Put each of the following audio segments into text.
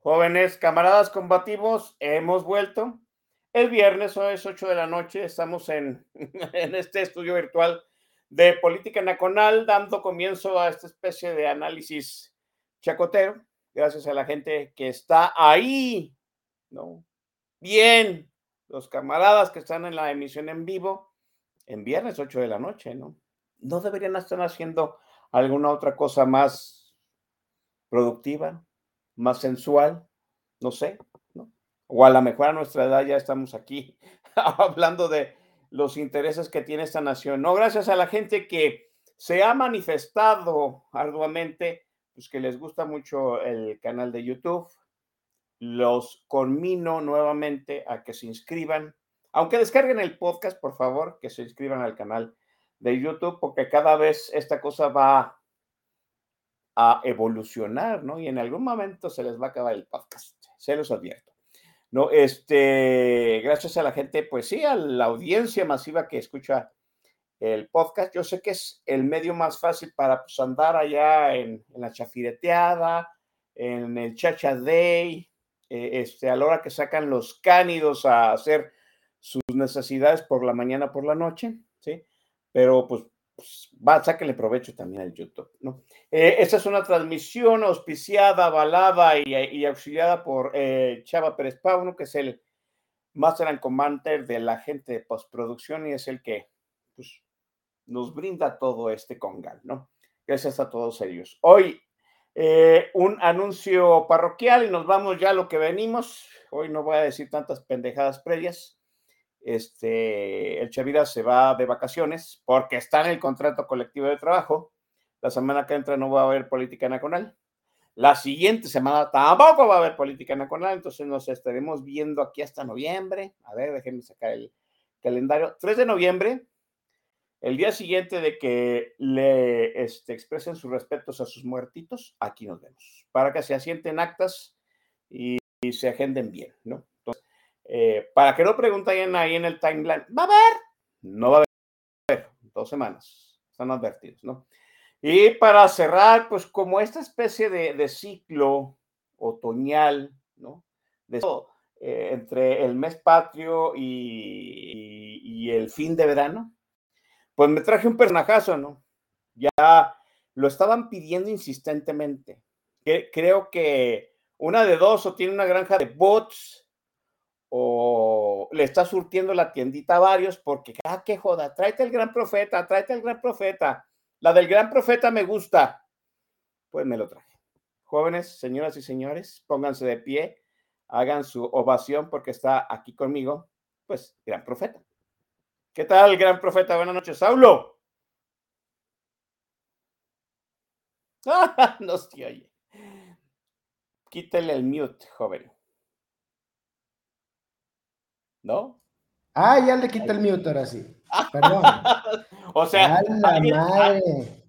jóvenes camaradas combativos, hemos vuelto. El viernes, hoy es 8 de la noche, estamos en, en este estudio virtual de Política Nacional, dando comienzo a esta especie de análisis chacotero, gracias a la gente que está ahí, ¿no? Bien, los camaradas que están en la emisión en vivo, en viernes 8 de la noche, ¿no? No deberían estar haciendo alguna otra cosa más productiva, más sensual, no sé, ¿no? O a lo mejor a nuestra edad ya estamos aquí hablando de los intereses que tiene esta nación. No, gracias a la gente que se ha manifestado arduamente, pues que les gusta mucho el canal de YouTube. Los conmino nuevamente a que se inscriban, aunque descarguen el podcast, por favor, que se inscriban al canal de YouTube, porque cada vez esta cosa va a evolucionar, ¿no? Y en algún momento se les va a acabar el podcast, se los advierto. No, este, gracias a la gente, pues sí, a la audiencia masiva que escucha el podcast. Yo sé que es el medio más fácil para pues, andar allá en, en la chafireteada, en el chacha day, eh, este, a la hora que sacan los cánidos a hacer sus necesidades por la mañana, por la noche, ¿sí? Pero pues, pues va, sáquenle provecho también al YouTube, ¿no? Eh, esta es una transmisión auspiciada, avalada y, y auxiliada por eh, Chava Pérez Pauno, que es el Master and Commander de la gente de postproducción y es el que pues, nos brinda todo este congal, ¿no? Gracias a todos ellos. Hoy eh, un anuncio parroquial y nos vamos ya a lo que venimos. Hoy no voy a decir tantas pendejadas previas. Este, el Chavira se va de vacaciones porque está en el contrato colectivo de trabajo. La semana que entra no va a haber política nacional. La siguiente semana tampoco va a haber política nacional, entonces nos estaremos viendo aquí hasta noviembre. A ver, déjenme sacar el calendario. 3 de noviembre, el día siguiente de que le este, expresen sus respetos a sus muertitos, aquí nos vemos, para que se asienten actas y, y se agenden bien, ¿no? Eh, para que no pregunten ahí en el timeline, ¿va a haber? No va a haber, dos semanas, están advertidos, ¿no? Y para cerrar, pues como esta especie de, ciclo otoñal, ¿no? De, eh, entre el mes patrio y, y, y el fin de verano, pues me traje un personajazo, ¿no? Ya lo estaban pidiendo insistentemente. Que, creo que una de dos o tiene una granja de bots o le está surtiendo la tiendita a varios porque, ah, qué joda, tráete el gran profeta, tráete el gran profeta. La del gran profeta me gusta. Pues me lo traje. Jóvenes, señoras y señores, pónganse de pie, hagan su ovación porque está aquí conmigo, pues, gran profeta. ¿Qué tal, gran profeta? Buenas noches, Saulo. no se oye. Quítale el mute, joven. ¿No? Ah, ya le quité el mute ahora sí. Perdón. o sea, alguien, madre.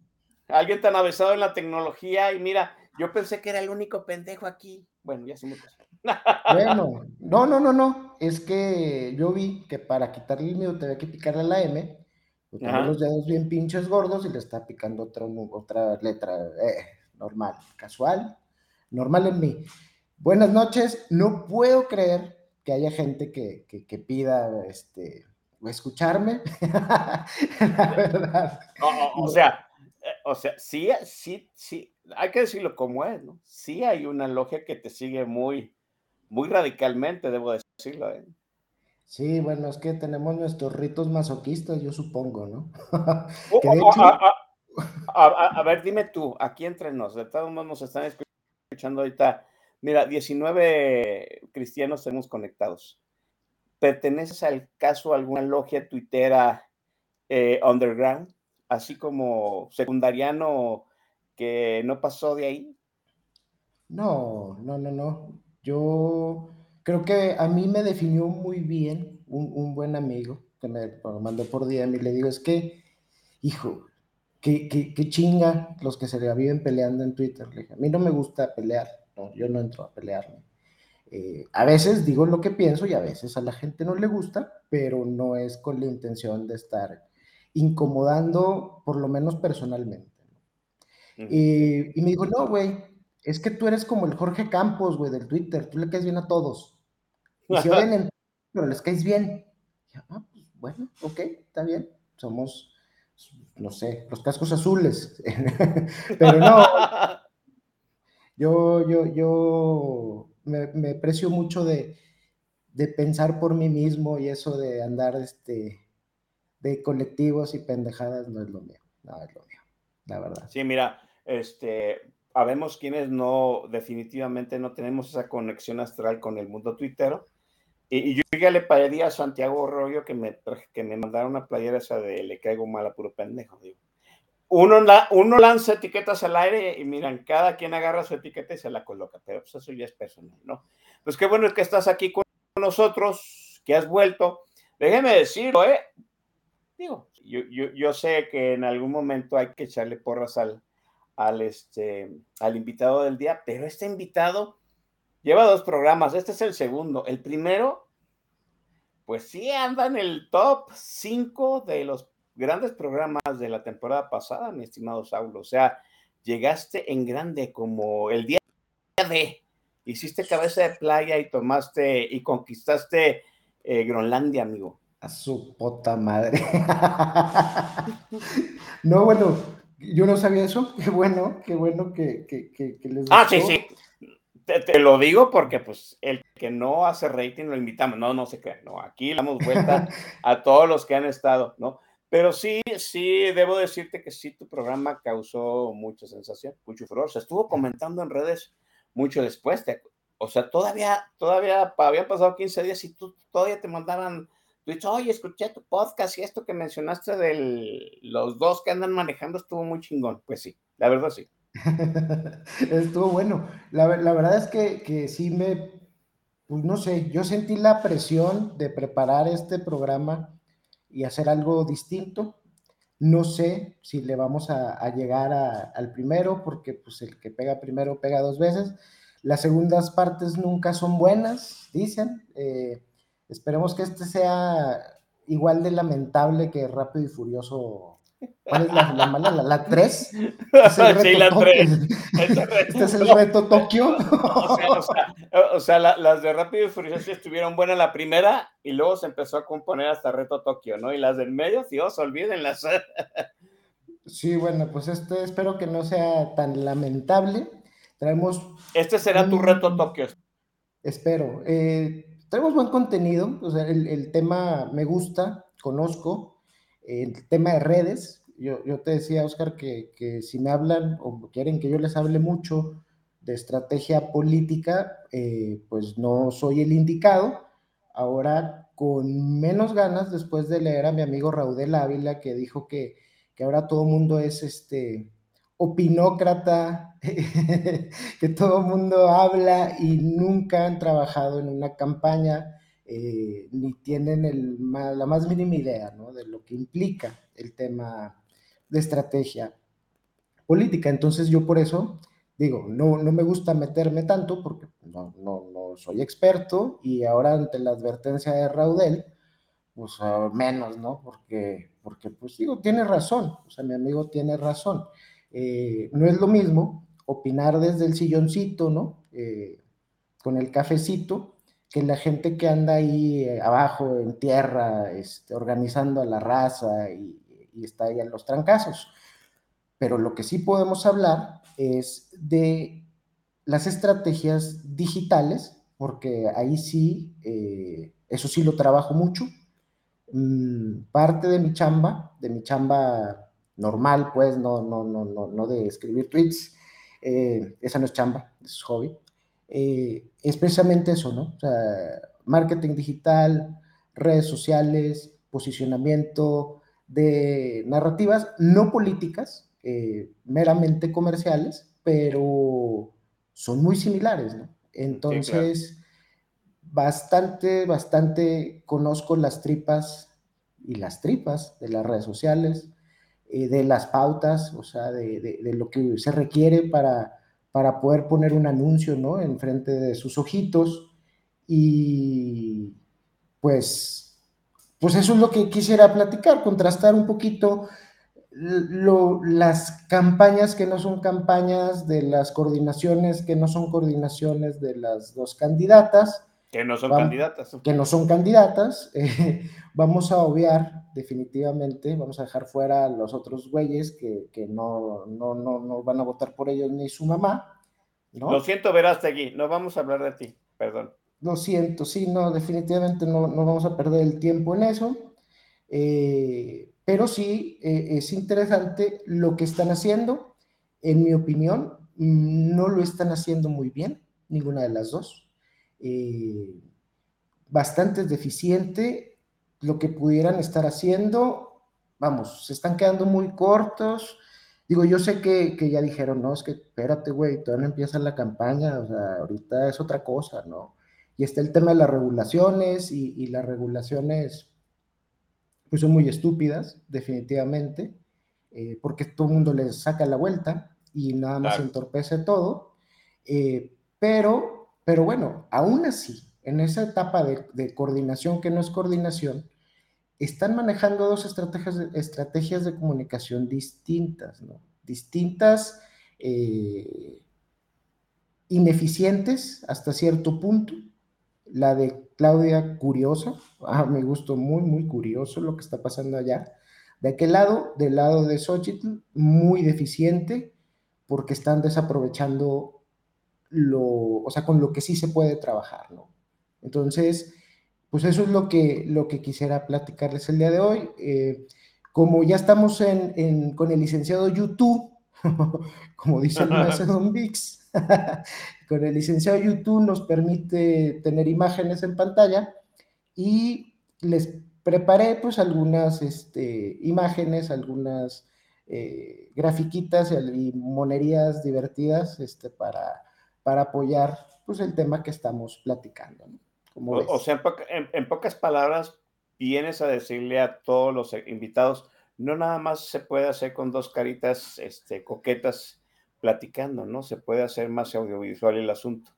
alguien tan avesado en la tecnología y mira, yo pensé que era el único pendejo aquí. Bueno, ya se me pasó. Bueno, no, no, no, no. Es que yo vi que para quitarle el mute había que picarle la M. Tengo los dedos bien pinches gordos y le está picando otra, otra letra eh, normal, casual, normal en mí. Buenas noches. No puedo creer que haya gente que, que, que pida este, escucharme. la verdad. o sea, eh, o sea, sí, sí, sí, hay que decirlo como es, ¿no? Sí hay una logia que te sigue muy, muy radicalmente, debo decirlo. ¿eh? Sí, bueno, es que tenemos nuestros ritos masoquistas, yo supongo, ¿no? A, a, a, ver, dime tú, aquí entre nos, de todos modos nos están escuchando ahorita. Mira, 19 cristianos tenemos conectados. ¿Perteneces al caso a alguna logia tuitera eh, underground, así como secundariano que no pasó de ahí? No, no, no, no. Yo creo que a mí me definió muy bien un, buen amigo que me mandó por DM y le digo, es que, hijo, qué, qué, chinga los que se le viven peleando en Twitter. Le dije, a mí no me gusta pelear, no, yo no entro a pelearme. Eh, a veces digo lo que pienso y a veces a la gente no le gusta, pero no es con la intención de estar incomodando, por lo menos personalmente. y, me dijo, no, güey, es que tú eres como el Jorge Campos, güey, del Twitter, tú le caes bien a todos. Y si oyen pero les caes bien. ah, pues bueno, ok, está bien, somos, no sé, los cascos azules. pero no, yo, yo, yo me, me precio mucho de, de, pensar por mí mismo y eso de andar este, de colectivos y pendejadas no es lo mío, no es lo mío, la verdad. Sí, mira, este, habemos quienes no, definitivamente no tenemos esa conexión astral con el mundo tuitero. Y, yo ya le pediría a Santiago Rollo que me, que me mandara una playera esa de le caigo mal a puro pendejo, digo. Uno, uno lanza etiquetas al aire y miran, cada quien agarra su etiqueta y se la coloca, pero pues eso ya es personal, ¿no? Pues qué bueno que estás aquí con nosotros, que has vuelto. Déjeme decirlo, ¿eh? Digo, yo, yo, yo sé que en algún momento hay que echarle porras al, al, este, al invitado del día, pero este invitado lleva dos programas, este es el segundo. El primero, pues sí anda en el top 5 de los grandes programas de la temporada pasada, mi estimado Saulo. O sea, llegaste en grande como el día de, hiciste cabeza de playa y tomaste y conquistaste eh, Groenlandia, amigo. A su puta madre. no, bueno, yo no sabía eso. Qué bueno, qué bueno que, que, que, les Ah, sí, sí. Te, lo digo porque, pues, el que no hace rating lo invitamos. No, no se crean. No, aquí le damos vuelta a todos los que han estado, ¿no? Pero sí, sí, debo decirte que sí, tu programa causó mucha sensación, mucho furor. Se estuvo comentando en redes mucho después. o sea, todavía, todavía habían pasado 15 días y tú todavía te mandaban tweets, oye, escuché tu podcast y esto que mencionaste de los dos que andan manejando estuvo muy chingón. Pues sí, la verdad sí. estuvo bueno. La, la, verdad es que, que sí me, pues no sé, yo sentí la presión de preparar este programa y hacer algo distinto. No sé si le vamos a, llegar al primero, porque pues el que pega primero pega dos veces. Las segundas partes nunca son buenas, dicen. Eh, esperemos que este sea igual de lamentable que Rápido y Furioso ¿Cuál es la, mala? ¿La, 3? Este sí, la 3. Este es el reto Tokio. O sea, las de Rápido y Furioso estuvieron buenas la primera y luego se empezó a componer hasta reto Tokio, ¿no? Y las del medio, Dios, olvídenlas. Sí, bueno, pues este espero que no sea tan lamentable. Traemos. Este será tu reto Tokio. Espero. Eh, traemos buen contenido, o sea, el, el tema me gusta, conozco el tema de redes, yo, yo te decía, Oscar, que, que, si me hablan o quieren que yo les hable mucho de estrategia política, eh, pues no soy el indicado. Ahora, con menos ganas, después de leer a mi amigo Raudel Ávila, que dijo que, que ahora todo mundo es este, opinócrata, que todo mundo habla y nunca han trabajado en una campaña, eh, ni tienen la más mínima idea de lo que implica el tema de estrategia política. Entonces yo por eso digo, no, no me gusta meterme tanto porque no, no, no soy experto y ahora ante la advertencia de Raudel, pues uh, menos, ¿no? Porque, porque, pues digo, tiene razón, o sea, mi amigo tiene razón. Eh, no es lo mismo opinar desde el silloncito, ¿no? Eh, con el cafecito, que la gente que anda ahí eh, abajo en tierra, este, organizando a la raza y, está ahí en los trancazos. Pero lo que sí podemos hablar es de las estrategias digitales, porque ahí sí, eh, eso sí lo trabajo mucho. Mm, parte de mi chamba, de mi chamba normal, pues, no, no, no, no, no de escribir tweets, eh, esa no es chamba, es hobby, eh, es precisamente eso, ¿no? O sea, marketing digital, redes sociales, posicionamiento de narrativas no políticas, eh, meramente comerciales, pero son muy similares, ¿no? Entonces, bastante, bastante conozco las tripas y las tripas de las redes sociales, eh, de las pautas, o sea, de, de, de, lo que se requiere para, para poder poner un anuncio, ¿no? Enfrente de sus ojitos. Y pues, pues eso es lo que quisiera platicar, contrastar un poquito lo, las campañas que no son campañas, de las coordinaciones que no son coordinaciones de las dos candidatas. Que no son vamos, candidatas. Que no son candidatas. Eh, vamos a obviar definitivamente, vamos a dejar fuera a los otros güeyes que, que no, no, no, no, van a votar por ellos ni su mamá. ¿no? Lo siento, Verástegui, no vamos a hablar de ti, perdón. Lo siento, sí, no, definitivamente no, no vamos a perder el tiempo en eso. Eh, pero sí eh, es interesante lo que están haciendo. En mi opinión, no lo están haciendo muy bien, ninguna de las dos. Eh, bastante deficiente lo que pudieran estar haciendo. Vamos, se están quedando muy cortos. Digo, yo sé que, que ya dijeron, no, es que espérate, güey, todavía no empieza la campaña, o sea, ahorita es otra cosa, ¿no? Y está el tema de las regulaciones y, y las regulaciones pues son muy estúpidas, definitivamente, eh, porque todo el mundo les saca la vuelta y nada más claro. entorpece todo. Eh, pero, pero bueno, aún así, en esa etapa de, coordinación que no es coordinación, están manejando dos estrategias de, estrategias de comunicación distintas, ¿no? Distintas, eh, ineficientes hasta cierto punto. La de Claudia Curiosa, ah, me gustó muy, muy curioso lo que está pasando allá. De aquel lado, del lado de Xochitl, muy deficiente, porque están desaprovechando lo, o sea, con lo que sí se puede trabajar, ¿no? Entonces, pues eso es lo que, lo que quisiera platicarles el día de hoy. Eh, como ya estamos en, en, con el licenciado YouTube, como dice el maestro Don Vix, con el licenciado YouTube nos permite tener imágenes en pantalla y les preparé pues algunas este, imágenes, algunas eh, grafiquitas y monerías divertidas este, para, para apoyar pues el tema que estamos platicando. ¿no? O, o, sea, en, poca, en, en, pocas palabras, vienes a decirle a todos los invitados, no nada más se puede hacer con dos caritas este, coquetas platicando, ¿no? Se puede hacer más audiovisual el asunto.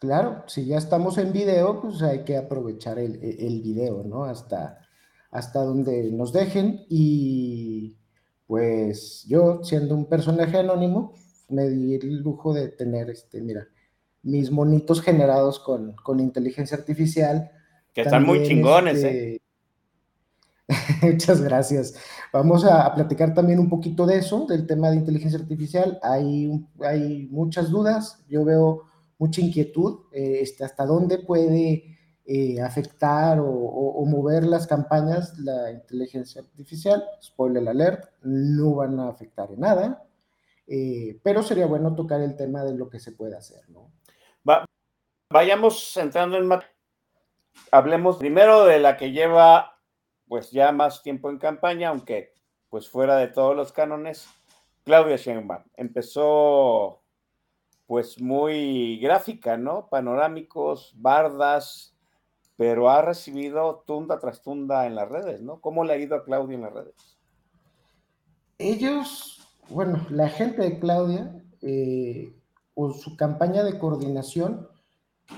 Claro, si ya estamos en video, pues hay que aprovechar el, el video, ¿no? Hasta, hasta donde nos dejen y pues yo, siendo un personaje anónimo, me di el lujo de tener, este, mira, mis monitos generados con, con inteligencia artificial. Que están También, muy chingones, este, ¿eh? Muchas gracias. Vamos a, a, platicar también un poquito de eso, del tema de inteligencia artificial. Hay, hay muchas dudas, yo veo mucha inquietud, eh, este, hasta dónde puede eh, afectar o, o, o, mover las campañas la inteligencia artificial. Spoiler alert, no van a afectar en nada, eh, pero sería bueno tocar el tema de lo que se puede hacer, ¿no? Va, vayamos entrando en... Hablemos primero de la que lleva pues ya más tiempo en campaña, aunque pues fuera de todos los cánones, Claudia Sheinbaum. Empezó pues muy gráfica, ¿no? Panorámicos, bardas, pero ha recibido tunda tras tunda en las redes, ¿no? ¿Cómo le ha ido a Claudia en las redes? Ellos, bueno, la gente de Claudia, eh, o su campaña de coordinación,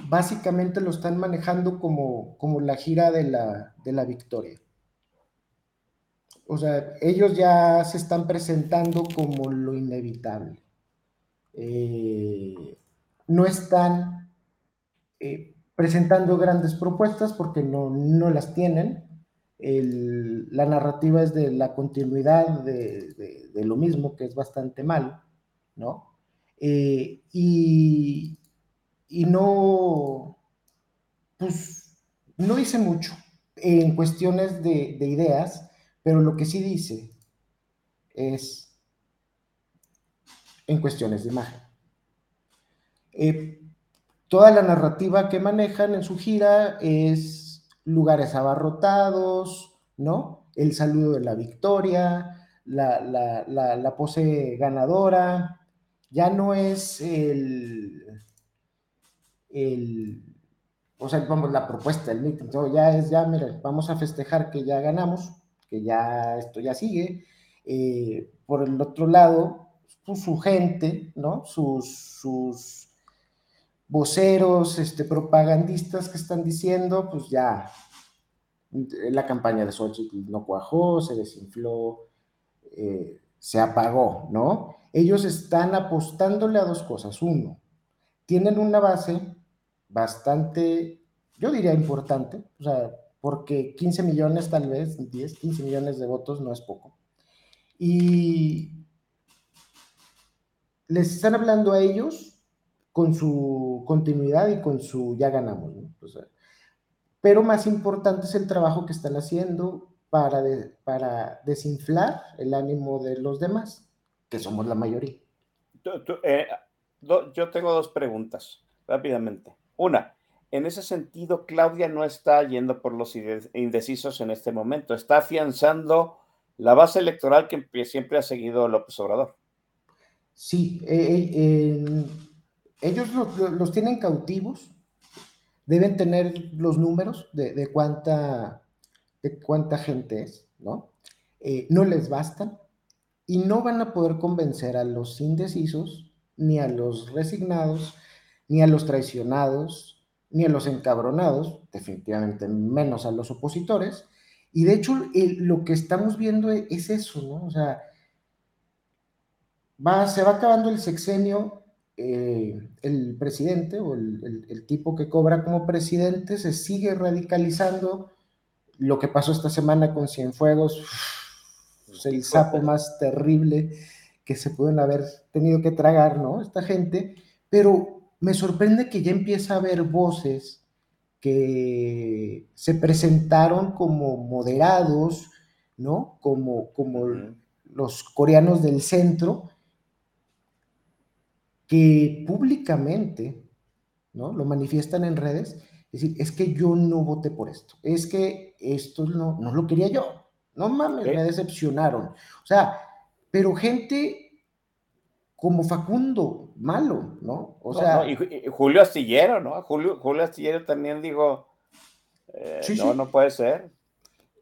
básicamente lo están manejando como, como la gira de la, de la victoria. O sea, ellos ya se están presentando como lo inevitable. Eh, no están eh, presentando grandes propuestas porque no, las tienen. La narrativa es de la continuidad de, lo mismo, que es bastante mal, ¿no? Eh, y, y no, pues, no dice mucho en cuestiones de, ideas, pero lo que sí dice es en cuestiones de imagen. Eh, toda la narrativa que manejan en su gira es lugares abarrotados, ¿no? El saludo de la victoria, la, la pose ganadora, ya no es el, el, o sea, vamos, la propuesta del meeting, ya es, ya, mira, vamos a festejar que ya ganamos, que ya esto ya sigue. Eh, por el otro lado, pues, su gente, ¿no? Sus, sus voceros, este, propagandistas que están diciendo, pues ya, la campaña de Xochitl no cuajó, se desinfló, eh, se apagó, ¿no? Ellos están apostándole a dos cosas. Uno, tienen una base bastante, yo diría importante, o sea, porque 15 millones tal vez, 10, 15 millones de votos no es poco. Y les están hablando a ellos con su continuidad y con su ya ganamos, pero más importante es el trabajo que están haciendo para, para desinflar el ánimo de los demás, que somos la mayoría. Eh, yo tengo dos preguntas rápidamente. Una, en ese sentido, Claudia no está yendo por los indecisos en este momento, está afianzando la base electoral que siempre ha seguido López Obrador. Sí, eh, eh, ellos los, tienen cautivos, deben tener los números de, cuánta, de cuánta gente es, ¿no? Eh, no les bastan y no van a poder convencer a los indecisos, ni a los resignados, ni a los traicionados, ni a los encabronados, definitivamente menos a los opositores. Y de hecho, lo que estamos viendo es eso, ¿no? O sea, va, se va acabando el sexenio, eh, el presidente o el, tipo que cobra como presidente se sigue radicalizando. Lo que pasó esta semana con Cienfuegos, es el sapo más terrible que se pueden haber tenido que tragar, ¿no? Esta gente, pero me sorprende que ya empieza a haber voces que se presentaron como moderados, ¿no? Como, como los coreanos del centro, que públicamente, ¿no? Lo manifiestan en redes, es decir, es que yo no voté por esto, es que esto no, no lo quería yo, no mames, me decepcionaron. O sea, pero gente como Facundo, malo, ¿no? O sea. y, Julio Astillero, ¿no? Julio, Julio Astillero también dijo, eh, no, no puede ser.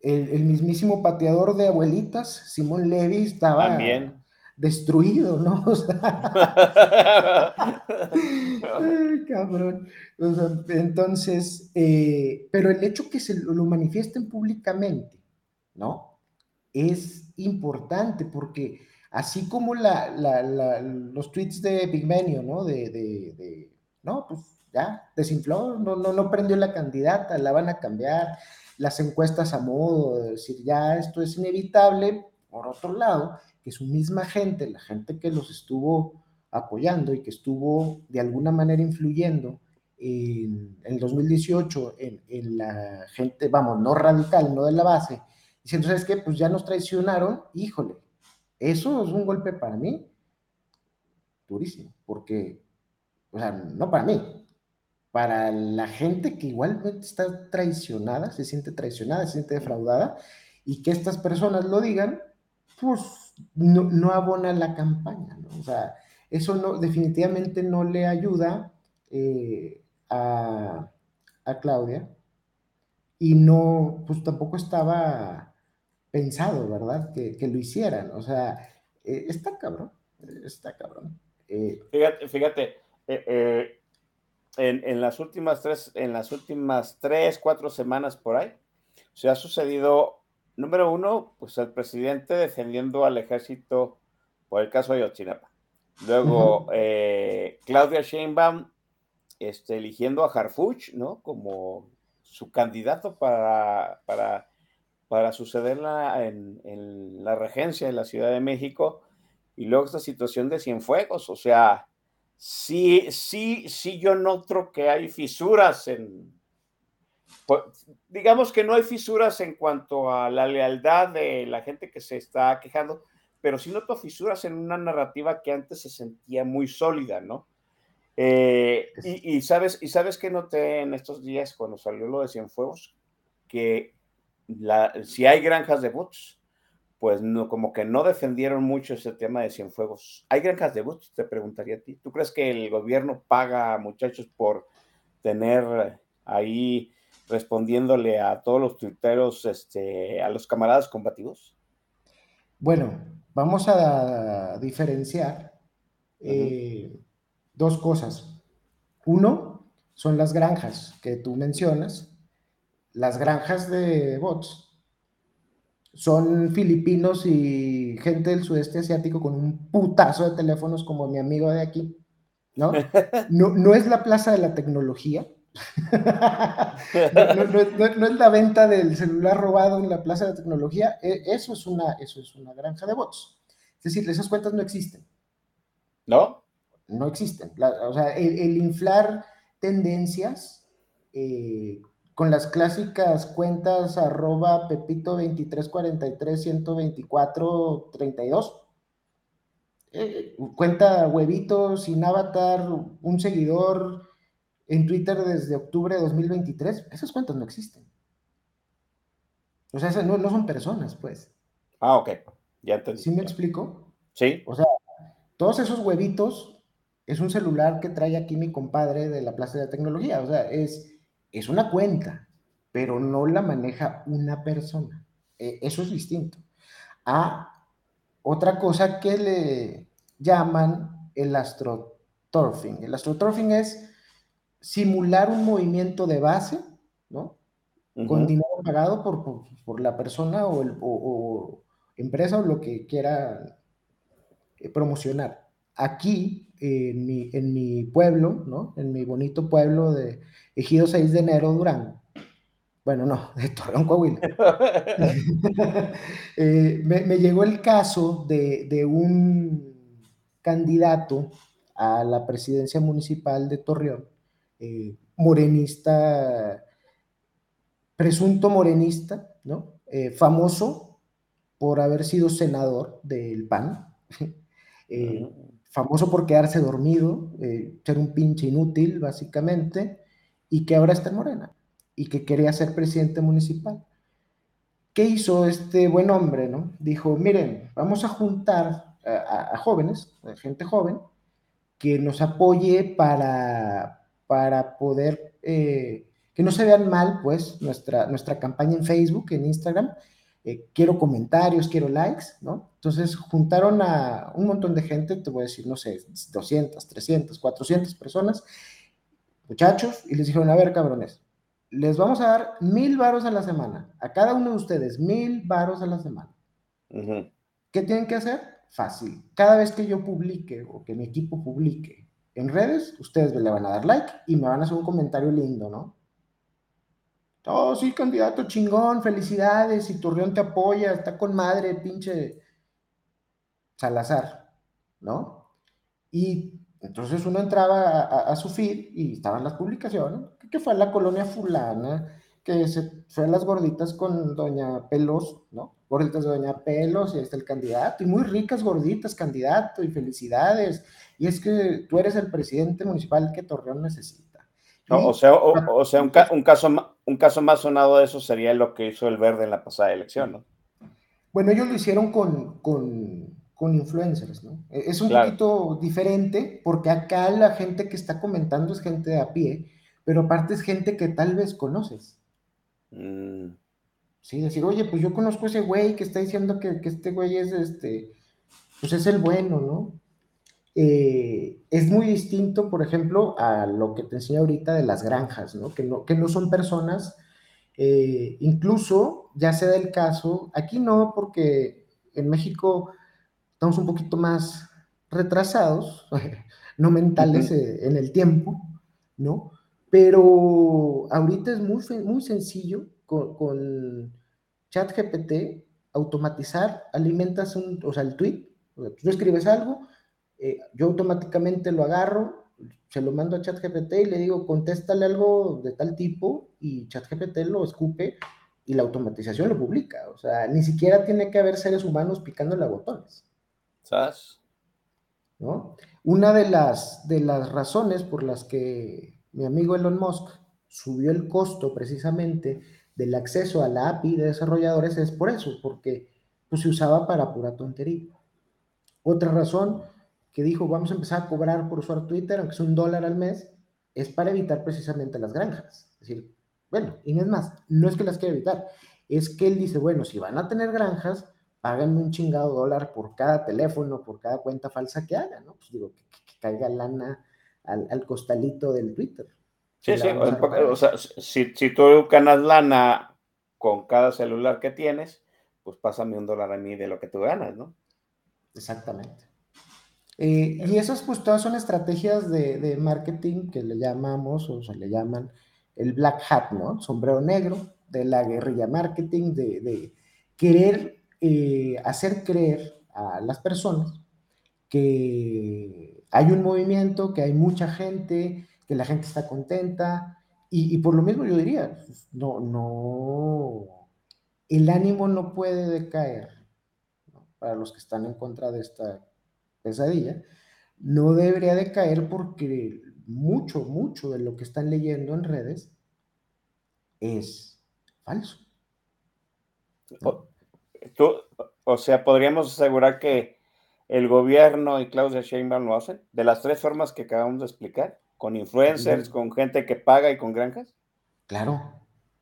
El, mismísimo pateador de abuelitas, Simón Levy, estaba también. Destruido, ¿no? Ay, cabrón. entonces, eh, pero el hecho que se lo manifiesten públicamente, ¿no? Es importante porque así como los tweets de Big ¿no? De, no, pues ya, desinfló, no, no, no prendió la candidata, la van a cambiar, las encuestas a modo, de decir, ya esto es inevitable. Por otro lado, que su misma gente, la gente que los estuvo apoyando y que estuvo de alguna manera influyendo en, el 2018 en, la gente, vamos, no radical, no de la base, diciendo, ¿sabes qué? Pues ya nos traicionaron, híjole, eso es un golpe para mí durísimo, porque, o sea, no para mí, para la gente que igualmente está traicionada, se siente traicionada, se siente defraudada, y que estas personas lo digan, pues no, no abona la campaña, ¿no? O sea, eso no, definitivamente no le ayuda eh, a, a Claudia y no, pues tampoco estaba pensado, ¿verdad? Que, que lo hicieran, o sea, eh, está cabrón, está cabrón. Eh, fíjate, fíjate en, en, las últimas tres, en las últimas tres, cuatro semanas por ahí, se ha sucedido, número uno, pues el presidente defendiendo al ejército por el caso de Yotzinapa. Luego, -huh. Claudia Sheinbaum este, eligiendo a Harfuch, ¿no? Como su candidato para, para, para sucederla en, en, la regencia de la Ciudad de México. Y luego esta situación de Cienfuegos, o sea, sí, sí, sí yo noto que hay fisuras en, digamos que no hay fisuras en cuanto a la lealtad de la gente que se está quejando, pero sí noto fisuras en una narrativa que antes se sentía muy sólida, ¿no? Eh, y, sabes, y sabes que noté en estos días cuando salió lo de Cienfuegos, que si hay granjas de bots, pues no, como que no defendieron mucho ese tema de Cienfuegos. ¿Hay granjas de bots? Te preguntaría a ti. ¿Tú crees que el gobierno paga a muchachos por tener ahí respondiéndole a todos los tuiteros, este, a los camaradas combativos? Bueno, vamos a diferenciar. Eh, dos cosas. Uno, son las granjas que tú mencionas. Las granjas de bots son filipinos y gente del sudeste asiático con un putazo de teléfonos como mi amigo de aquí, ¿no? No, no es la plaza de la tecnología. no, no, no, no, es la venta del celular robado en la plaza de la tecnología. E, eso es una, eso es una granja de bots. Es decir, esas cuentas no existen. ¿No? no existen. La, o sea, el, el, inflar tendencias eh, con las clásicas cuentas arroba pepito 2343 124 32 eh, cuenta huevito sin avatar, un seguidor en Twitter desde octubre de 2023, esas cuentas no existen. O sea, no, no son personas, pues. Ah, ok. Ya entendí. ¿Sí me explico? Sí. O sea, todos esos huevitos es un celular que trae aquí mi compadre de la Plaza de la Tecnología. O sea, es, es una cuenta, pero no la maneja una persona. Eh, eso es distinto. A otra cosa que le llaman el astroturfing. El astroturfing es simular un movimiento de base, ¿no? Uh -huh. Con dinero pagado por, por, por la persona o, el, o, o, empresa o lo que quiera eh, promocionar. Aquí en mi, en mi pueblo, ¿no? En mi bonito pueblo de Ejido 6 de enero, Durango. Bueno, no, de Torreón, Coahuila. eh, me, me, llegó el caso de, de, un candidato a la presidencia municipal de Torreón, eh, morenista, presunto morenista, ¿no? Eh, famoso por haber sido senador del PAN. eh, famoso por quedarse dormido, ser un pinche inútil, básicamente, y que ahora está en Morena, y que quería ser presidente municipal. ¿Qué hizo este buen hombre, no? Dijo, miren, vamos a juntar a, a, a jóvenes, a gente joven, que nos apoye para, para poder, eh, que no se vean mal, pues, nuestra, nuestra campaña en Facebook, en Instagram, eh, quiero comentarios, quiero likes, ¿no? Entonces juntaron a un montón de gente, te voy a decir, no sé, 200, 300, 400 personas, muchachos, y les dijeron, a ver, cabrones, les vamos a dar mil varos a la semana, a cada uno de ustedes, mil varos a la semana. Uh -huh. ¿Qué tienen que hacer? Fácil. Cada vez que yo publique o que mi equipo publique en redes, ustedes le van a dar like y me van a hacer un comentario lindo, ¿no? Oh, sí, candidato chingón, felicidades, y Torreón te apoya, está con madre, pinche Salazar, ¿no? Y entonces uno entraba a, a, a, su feed y estaban las publicaciones, que fue a la colonia fulana, que se fue a las gorditas con doña Pelos, ¿no? Gorditas de doña Pelos, y ahí está el candidato, y muy ricas gorditas, candidato, y felicidades, y es que tú eres el presidente municipal que Torreón necesita. No, o sea, o, o sea un, ca un, caso, un caso más sonado de eso sería lo que hizo el Verde en la pasada elección, ¿no? Bueno, ellos lo hicieron con, con, con influencers, ¿no? E, es un poquito diferente porque acá la gente que está comentando es gente de a pie, pero aparte es gente que tal vez conoces. Mm. Sí, decir, oye, pues yo conozco a ese güey que está diciendo que, que este güey es este, pues es el bueno, ¿no? Eh, es muy distinto, por ejemplo, a lo que te enseñé ahorita de las granjas, ¿no? Que no, que no son personas, eh, incluso ya sea del caso, aquí no, porque en México estamos un poquito más retrasados, no mentales eh, en el tiempo, ¿no? Pero ahorita es muy, muy sencillo con, con ChatGPT automatizar, alimentas un, o sea, el tweet, tú escribes algo, eh, yo automáticamente lo agarro, se lo mando a ChatGPT y le digo, contéstale algo de tal tipo y ChatGPT lo escupe y la automatización lo publica. O sea, ni siquiera tiene que haber seres humanos picándole a botones. ¿Sabes? ¿No? Una de las, de las razones por las que mi amigo Elon Musk subió el costo precisamente del acceso a la API de desarrolladores es por eso, porque pues, se usaba para pura tontería. Otra razón que dijo, vamos a empezar a cobrar por usar Twitter, aunque es un dólar al mes, es para evitar precisamente las granjas. Es decir, bueno, y es más, no es que las quiera evitar, es que él dice, bueno, si van a tener granjas, páganme un chingado dólar por cada teléfono, por cada cuenta falsa que haga, ¿no? Pues digo, que, caiga lana al, costalito del Twitter. Sí, sí, o, sea, si, si tú ganas lana con cada celular que tienes, pues pásame un dólar a mí de lo que tú ganas, ¿no? Exactamente. Eh, y esas pues todas son estrategias de, marketing que le llamamos o se le llaman el black hat, ¿no? Sombrero negro de la guerrilla marketing, de, querer eh, hacer creer a las personas que hay un movimiento, que hay mucha gente, que la gente está contenta y, por lo mismo yo diría, no, no, el ánimo no puede decaer para los que están en contra de esta pesadilla, no debería de caer porque mucho, mucho de lo que están leyendo en redes es falso. O, sea, podríamos asegurar que el gobierno y Claudia Sheinbaum lo hacen de las tres formas que acabamos de explicar, con influencers, con gente que paga y con granjas. Claro,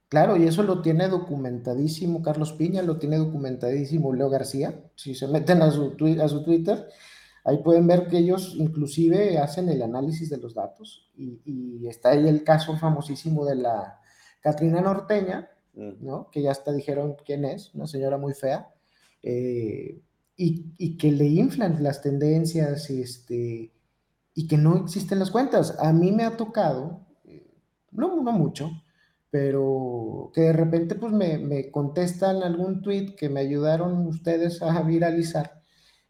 claro, y eso lo tiene documentadísimo Carlos Piña, lo tiene documentadísimo Leo García, si se meten a su, a su Twitter, Ahí pueden ver que ellos inclusive hacen el análisis de los datos y, está ahí el caso famosísimo de la Catrina Norteña, mm. ¿no? que ya hasta dijeron quién es, una señora muy fea, eh, y, que le inflan las tendencias este, y que no existen las cuentas. A mí me ha tocado, eh, no, no mucho, pero que de repente pues me, me contestan algún tweet que me ayudaron ustedes a viralizar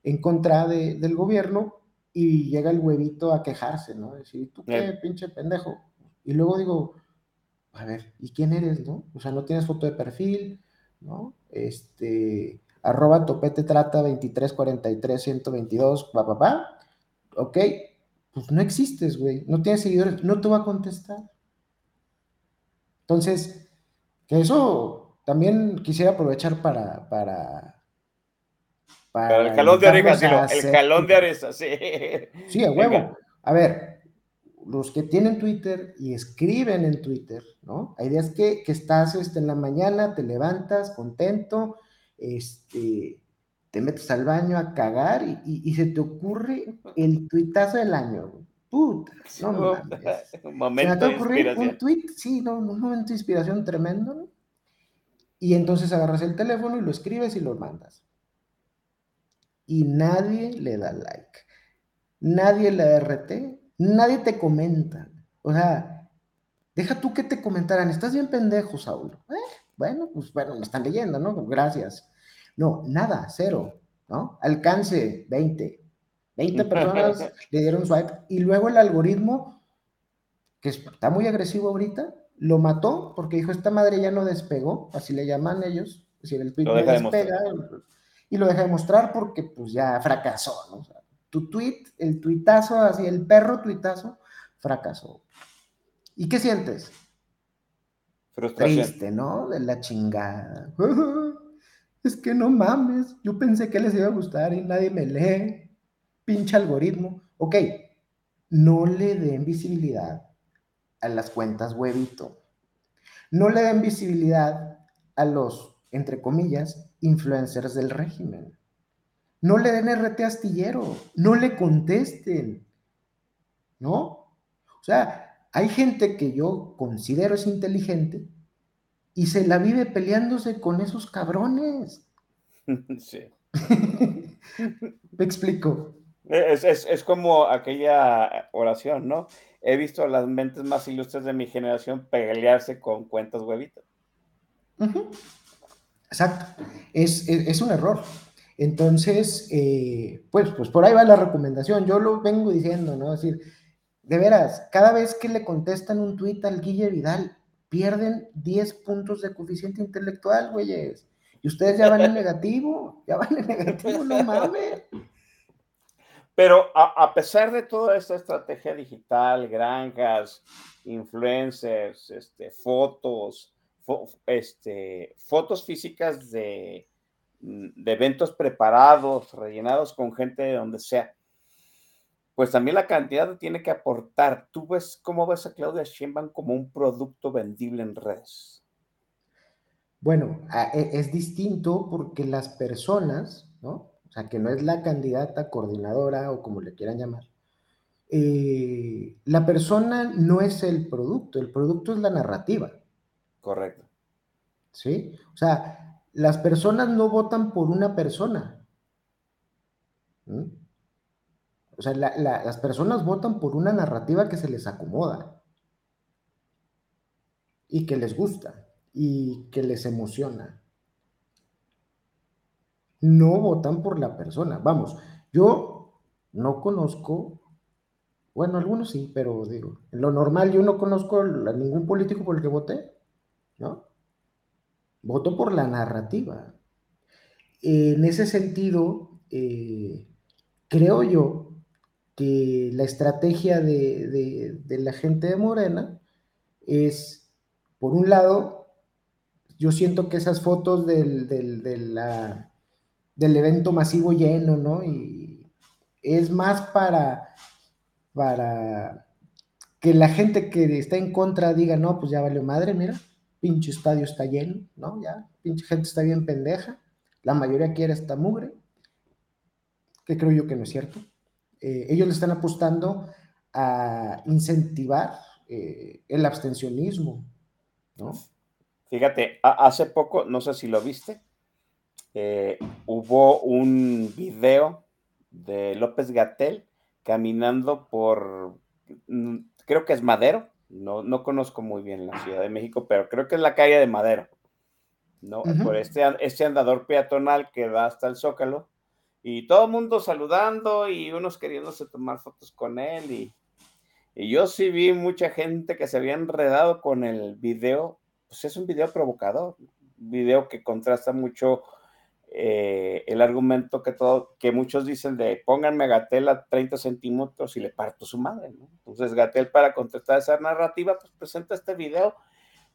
en contra de, del gobierno y llega el huevito a quejarse, ¿no? Decir, ¿tú qué, pinche pendejo? Y luego digo, a ver, ¿y quién eres, no? O sea, no tienes foto de perfil, ¿no? Este, arroba topete trata 2343 122, pa, pa, pa. Ok, pues no existes, güey. No tienes seguidores, no te va a contestar. Entonces, que eso también quisiera aprovechar para, para para el jalón de orejas, el jalón de orejas, sí. Sí, a huevo. A ver, los que tienen Twitter y escriben en Twitter, ¿no? Hay días que, que estás este, en la mañana, te levantas contento, este, te metes al baño a cagar y, y, se te ocurre el tuitazo del año. Puta, no mames. Un momento de inspiración. Un tweet, sí, no, un momento de inspiración tremendo, ¿no? Y entonces agarras el teléfono y lo escribes y lo mandas y nadie le da like. Nadie le RT, nadie te comenta. O sea, deja tú que te comentaran, estás bien pendejo, Saulo. Eh, bueno, pues bueno, me están leyendo, ¿no? Gracias. No, nada, cero, ¿no? Alcance 20. 20 personas le dieron swipe y luego el algoritmo, que está muy agresivo ahorita, lo mató porque dijo, esta madre ya no despegó, así le llaman ellos, es decir, el tweet no despega, y lo deja de mostrar porque pues ya fracasó, ¿no? tu tweet, el tuitazo, así, el perro tuitazo, fracasó. ¿Y qué sientes? Frustración. Triste, ¿no? De la chingada. Es que no mames, yo pensé que les iba a gustar y nadie me lee. Pinche algoritmo. Ok, no le den visibilidad a las cuentas huevito. No le den visibilidad a los, entre comillas, influencers del régimen. No le den RT astillero, no le contesten. ¿No? O sea, hay gente que yo considero es inteligente y se la vive peleándose con esos cabrones. Sí. Me explico. Es, es, como aquella oración, ¿no? He visto a las mentes más ilustres de mi generación pelearse con cuentas huevitas. Exacto. Es, es, un error. Entonces, eh, pues, pues por ahí va la recomendación. Yo lo vengo diciendo, ¿no? Es decir, de veras, cada vez que le contestan un tuit al Guille Vidal, pierden 10 puntos de coeficiente intelectual, güeyes. Y ustedes ya van en negativo, ya van en negativo, no mames. Pero a, pesar de toda esta estrategia digital, granjas, influencers, este, fotos, este, fotos físicas de, eventos preparados, rellenados con gente de donde sea, pues también la cantidad tiene que aportar. ¿Tú ves cómo ves a Claudia Sheinbaum como un producto vendible en redes? Bueno, e, es distinto porque las personas, ¿no? O sea, que no es la candidata coordinadora o como le quieran llamar. Eh, la persona no es el producto, el producto es la narrativa. Correcto. ¿Sí? O sea, las personas no votan por una persona. O sea, las personas votan por una narrativa que se les acomoda y que les gusta y que les emociona. No votan por la persona. Vamos, yo no conozco, bueno, algunos sí, pero digo, en lo normal yo no conozco a ningún político por el que voté, ¿no? Voto por la narrativa. En ese sentido, eh, creo yo que la estrategia de, la gente de Morena es, por un lado, yo siento que esas fotos del, del, del evento masivo lleno, ¿no? Y es más para, para que la gente que está en contra diga, no, pues ya valió madre, mira, pinche estadio está lleno, ¿no? Ya, pinche gente está bien pendeja, la mayoría quiere esta mugre, que creo yo que no es cierto. Eh, ellos le están apostando a incentivar eh, el abstencionismo, ¿no? Fíjate, hace poco, no sé si lo viste, eh, hubo un video de López Gatel caminando por, mm, creo que es Madero, no, no conozco muy bien la Ciudad de México, pero creo que es la calle de Madero, ¿no? Por este, este andador peatonal que va hasta el Zócalo, y todo el mundo saludando y unos queriéndose tomar fotos con él y, yo sí vi mucha gente que se había enredado con el video, pues es un video provocador, video que contrasta mucho eh, el argumento que, todo, que muchos dicen de pónganme a Gatel a 30 centímetros y le parto su madre, ¿no? Entonces Gatel para contestar esa narrativa, pues presenta este video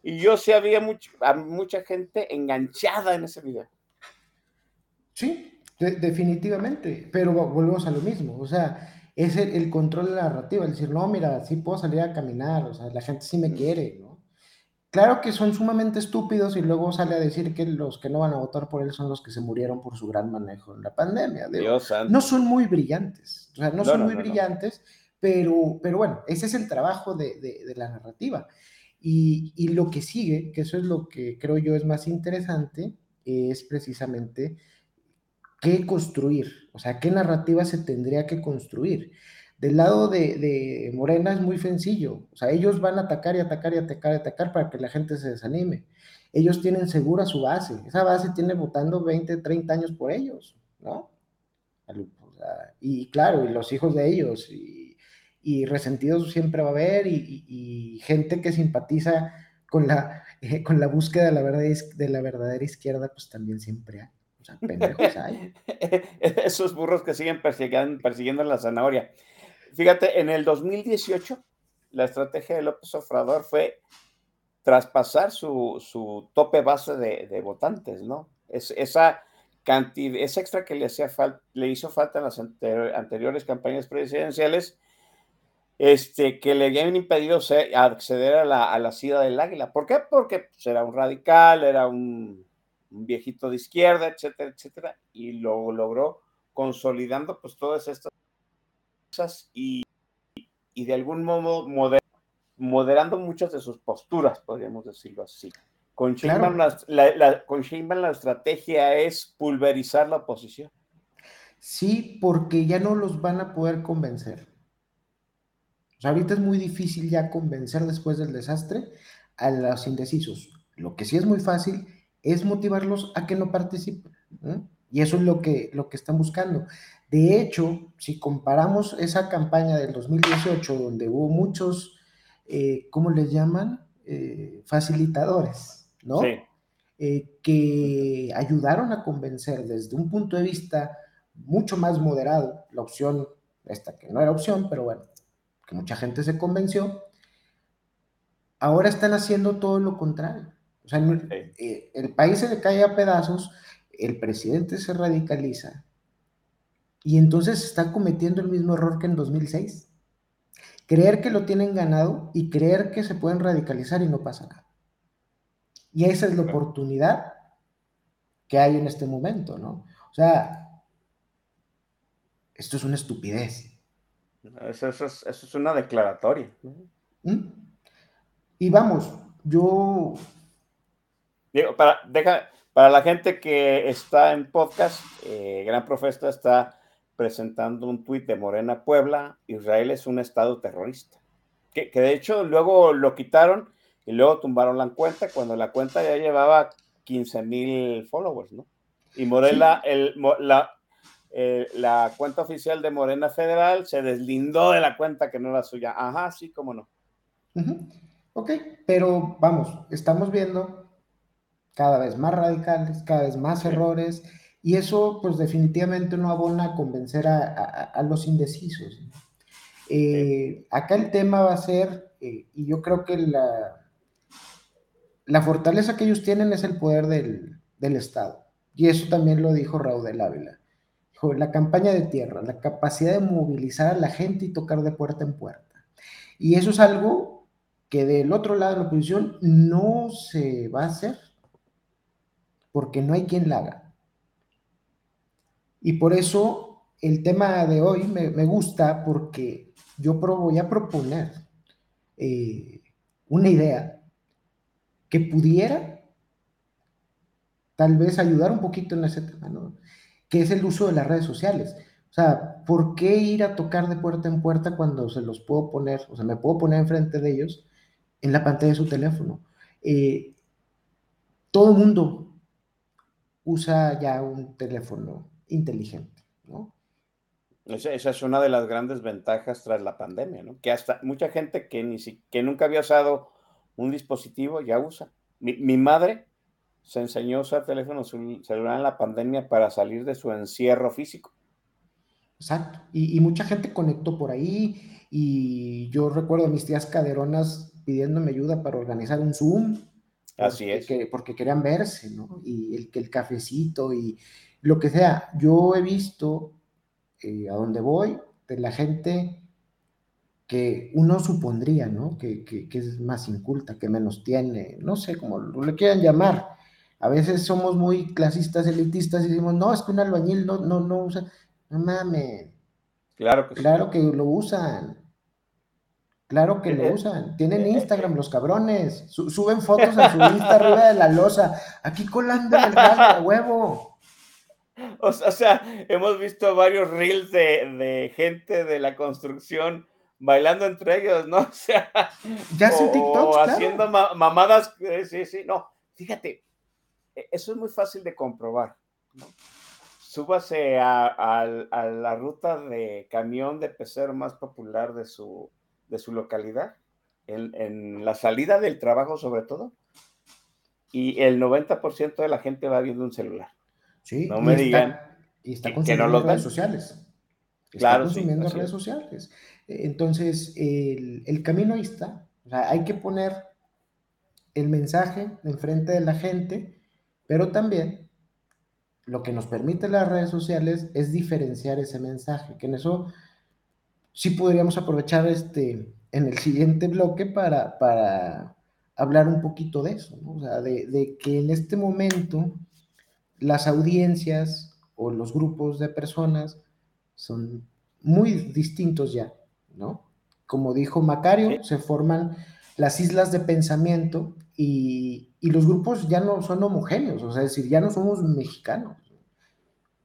y yo sí había mucho, mucha gente enganchada en ese video. Sí, definitivamente, pero volvemos a lo mismo, o sea, es el, control de la narrativa, el decir, no, mira, sí puedo salir a caminar, o sea, la gente sí me quiere, ¿no? Claro que son sumamente estúpidos y luego sale a decir que los que no van a votar por él son los que se murieron por su gran manejo en la pandemia. no son muy brillantes, o sea, no, son muy brillantes, Pero, pero bueno, ese es el trabajo de, de, la narrativa. Y, y, lo que sigue, que eso es lo que creo yo es más interesante, es precisamente qué construir, o sea, qué narrativa se tendría que construir. Del lado de, Morena es muy sencillo, o sea, ellos van a atacar y atacar y atacar y atacar para que la gente se desanime. Ellos tienen segura su base, esa base tiene votando 20, 30 años por ellos, ¿no? y claro, y los hijos de ellos, y, resentidos siempre va a haber, y, gente que simpatiza con la, con la búsqueda de la, verdad, de la verdadera izquierda, pues también siempre hay. Esos burros que siguen persiguiendo, persiguiendo la zanahoria. Fíjate, en el 2018, la estrategia de López Obrador fue traspasar su, tope base de, votantes, ¿no? Es, esa cantidad, ese extra que le, hacía le hizo falta en las anteriores campañas presidenciales, este, que le habían impedido acceder a la, a la silla del águila. ¿Por qué? Porque pues, era un radical, era un, viejito de izquierda, etcétera, etcétera, y lo logró consolidando pues todas estas cosas y, y de algún modo moderando muchas de sus posturas, podríamos decirlo así. Con Sheinbaum, la, con la estrategia es pulverizar la oposición. Sí, porque ya no los van a poder convencer. O sea, ahorita es muy difícil ya convencer después del desastre a los indecisos. Lo que sí es muy fácil es motivarlos a que no participen. Y eso es lo que, lo que están buscando. De hecho, si comparamos esa campaña del 2018, donde hubo muchos, eh, ¿cómo les llaman? Eh, facilitadores, ¿no? Sí. Eh, que ayudaron a convencer desde un punto de vista mucho más moderado, la opción, esta que no era opción, pero bueno, que mucha gente se convenció, ahora están haciendo todo lo contrario. O sea, eh, el país se le cae a pedazos, el presidente se radicaliza y entonces está cometiendo el mismo error que en 2006. Creer que lo tienen ganado y creer que se pueden radicalizar y no pasa nada. Y esa es la oportunidad que hay en este momento, ¿no? O sea, esto es una estupidez. Eso, es, una declaratoria. ¿Mm? Y vamos, yo para, deja, para la gente que está en podcast, eh, Gran Profeta está presentando un tuit de Morena Puebla, Israel es un estado terrorista. Que, de hecho luego lo quitaron y luego tumbaron la cuenta cuando la cuenta ya llevaba 15 mil followers, ¿no? Y Morena, el, la, eh, la cuenta oficial de Morena Federal se deslindó de la cuenta que no era suya. Ajá, sí, cómo no. Ok, pero vamos, estamos viendo cada vez más radicales, cada vez más errores, y eso pues definitivamente no abona a convencer a, los indecisos. Eh, acá el tema va a ser, eh, y yo creo que la, la fortaleza que ellos tienen es el poder del, Estado, y eso también lo dijo Raúl del Ávila. Dijo, la campaña de tierra, la capacidad de movilizar a la gente y tocar de puerta en puerta. Y eso es algo que del otro lado de la oposición no se va a hacer porque no hay quien la haga. Y por eso el tema de hoy me, gusta porque yo voy a proponer eh, una idea que pudiera tal vez ayudar un poquito en ese tema, ¿no? Que es el uso de las redes sociales. O sea, ¿por qué ir a tocar de puerta en puerta cuando se los puedo poner, o sea, me puedo poner enfrente de ellos en la pantalla de su teléfono? Eh, todo el mundo usa ya un teléfono inteligente, ¿no? Esa, es una de las grandes ventajas tras la pandemia, ¿no? Que hasta mucha gente que, ni que nunca había usado un dispositivo ya usa. Mi, madre se enseñó a usar teléfono celular en la pandemia para salir de su encierro físico. Exacto. Y, y, mucha gente conectó por ahí. Y yo recuerdo a mis tías caderonas pidiéndome ayuda para organizar un Zoom Así es. porque querían verse, ¿no? Y el, el cafecito y lo que sea. Yo he visto eh, a donde voy de la gente que uno supondría, ¿no? Que, que, es más inculta, que menos tiene, no sé cómo le quieran llamar. A veces somos muy clasistas, elitistas y decimos, no, es que un albañil no, no, no usa. No mames. Claro que Claro que lo usan. Claro que lo eh, usan. Tienen eh, Instagram los cabrones. suben fotos a su Insta arriba de la losa. Aquí colando el gas de huevo. O sea, hemos visto varios reels de, gente de la construcción bailando entre ellos, ¿no? O sea, ya TikToks, haciendo mamadas. Eh, sí, sí, no. Fíjate, e, eso es muy fácil de comprobar. ¿no? Súbase a, a la ruta de camión de pecero más popular de su, de su localidad, en, la salida del trabajo sobre todo, y el 90% de la gente va viendo un celular. Sí, no me digan y está consumiendo redes sociales. Está claro, consumiendo redes sociales. Entonces, el, el, camino ahí está. O sea, hay que poner el mensaje enfrente de la gente, pero también lo que nos permite las redes sociales es diferenciar ese mensaje, que en eso sí podríamos aprovechar este, en el siguiente bloque para, para hablar un poquito de eso, ¿no? o sea, de, de que en este momento las audiencias o los grupos de personas son muy distintos ya, ¿no? Como dijo Macario, se forman las islas de pensamiento y, y, los grupos ya no son homogéneos, o sea, es decir, ya no somos mexicanos.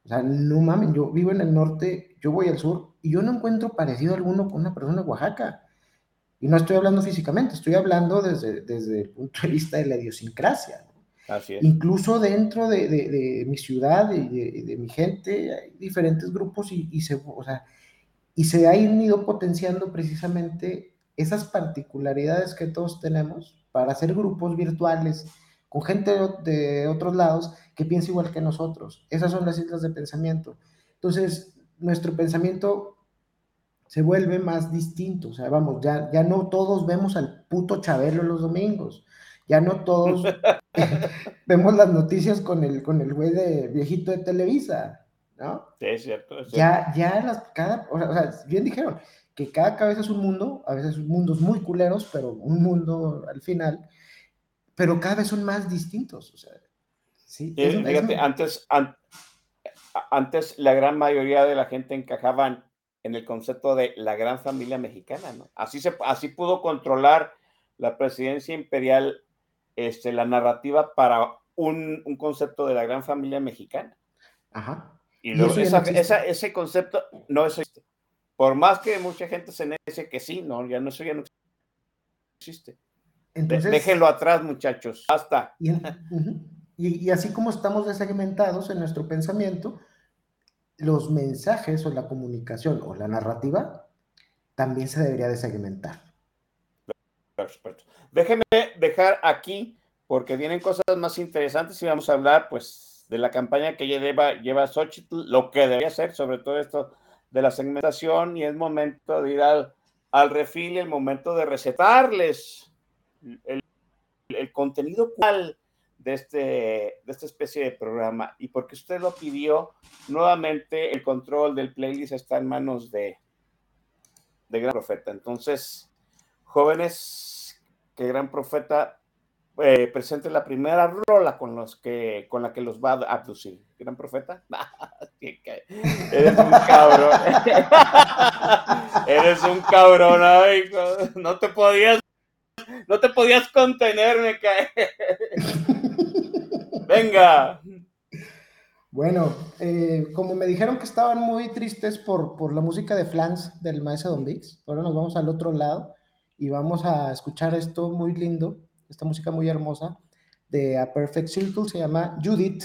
O sea, no mames, yo vivo en el norte, yo voy al sur y yo no encuentro parecido alguno con una persona de Oaxaca. Y no estoy hablando físicamente, estoy hablando desde, desde el punto de vista de la idiosincrasia. Así es. Incluso dentro de, de, de mi ciudad y de, de, mi gente hay diferentes grupos y, y, se, o sea, y se han ido potenciando precisamente esas particularidades que todos tenemos para hacer grupos virtuales con gente de otros lados que piensa igual que nosotros. Esas son las islas de pensamiento. Entonces, nuestro pensamiento se vuelve más distinto. O sea, vamos, ya, ya no todos vemos al puto Chabelo los domingos. Ya no todos vemos las noticias con el, con el güey de viejito de Televisa, ¿no? Sí, es cierto. Es cierto. Ya, ya las, cada, o sea, bien dijeron que cada cabeza es un mundo, a veces mundos muy culeros, pero un mundo al final, pero cada vez son más distintos, o sea, sí. Es, fíjate, es... antes, an, antes la gran mayoría de la gente encajaban en el concepto de la gran familia mexicana, ¿no? Así, se, así pudo controlar la presidencia imperial este, la narrativa para un, un, concepto de la gran familia mexicana. Ajá. Y, luego y esa, no esa, ese concepto no existe. Por más que mucha gente se dice que sí, no, ya no, eso ya no existe. Entonces, Déjenlo atrás, muchachos. Hasta. Y, y, y, así como estamos desegmentados en nuestro pensamiento, los mensajes o la comunicación o la narrativa también se debería desegmentar. Perfecto. Déjenme dejar aquí, porque vienen cosas más interesantes y vamos a hablar, pues, de la campaña que lleva, lleva Xochitl, lo que debería hacer, sobre todo esto de la segmentación, y es momento de ir al, al refil, el momento de recetarles el, el contenido cual de, este, de esta especie de programa. Y porque usted lo pidió, nuevamente el control del playlist está en manos de, de Gran Profeta. Entonces, jóvenes, que Gran Profeta eh, presente la primera rola con, los que, con la que los va a abducir. Gran Profeta. Eres un cabrón. Eres un cabrón, ay, no te podías no te podías contener, me cae. Venga. Bueno, eh, como me dijeron que estaban muy tristes por, por la música de Flans del maestro Don Vix, ahora nos vamos al otro lado y vamos a escuchar esto muy lindo, esta música muy hermosa de A Perfect Circle, se llama Judith.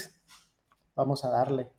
Vamos a darle.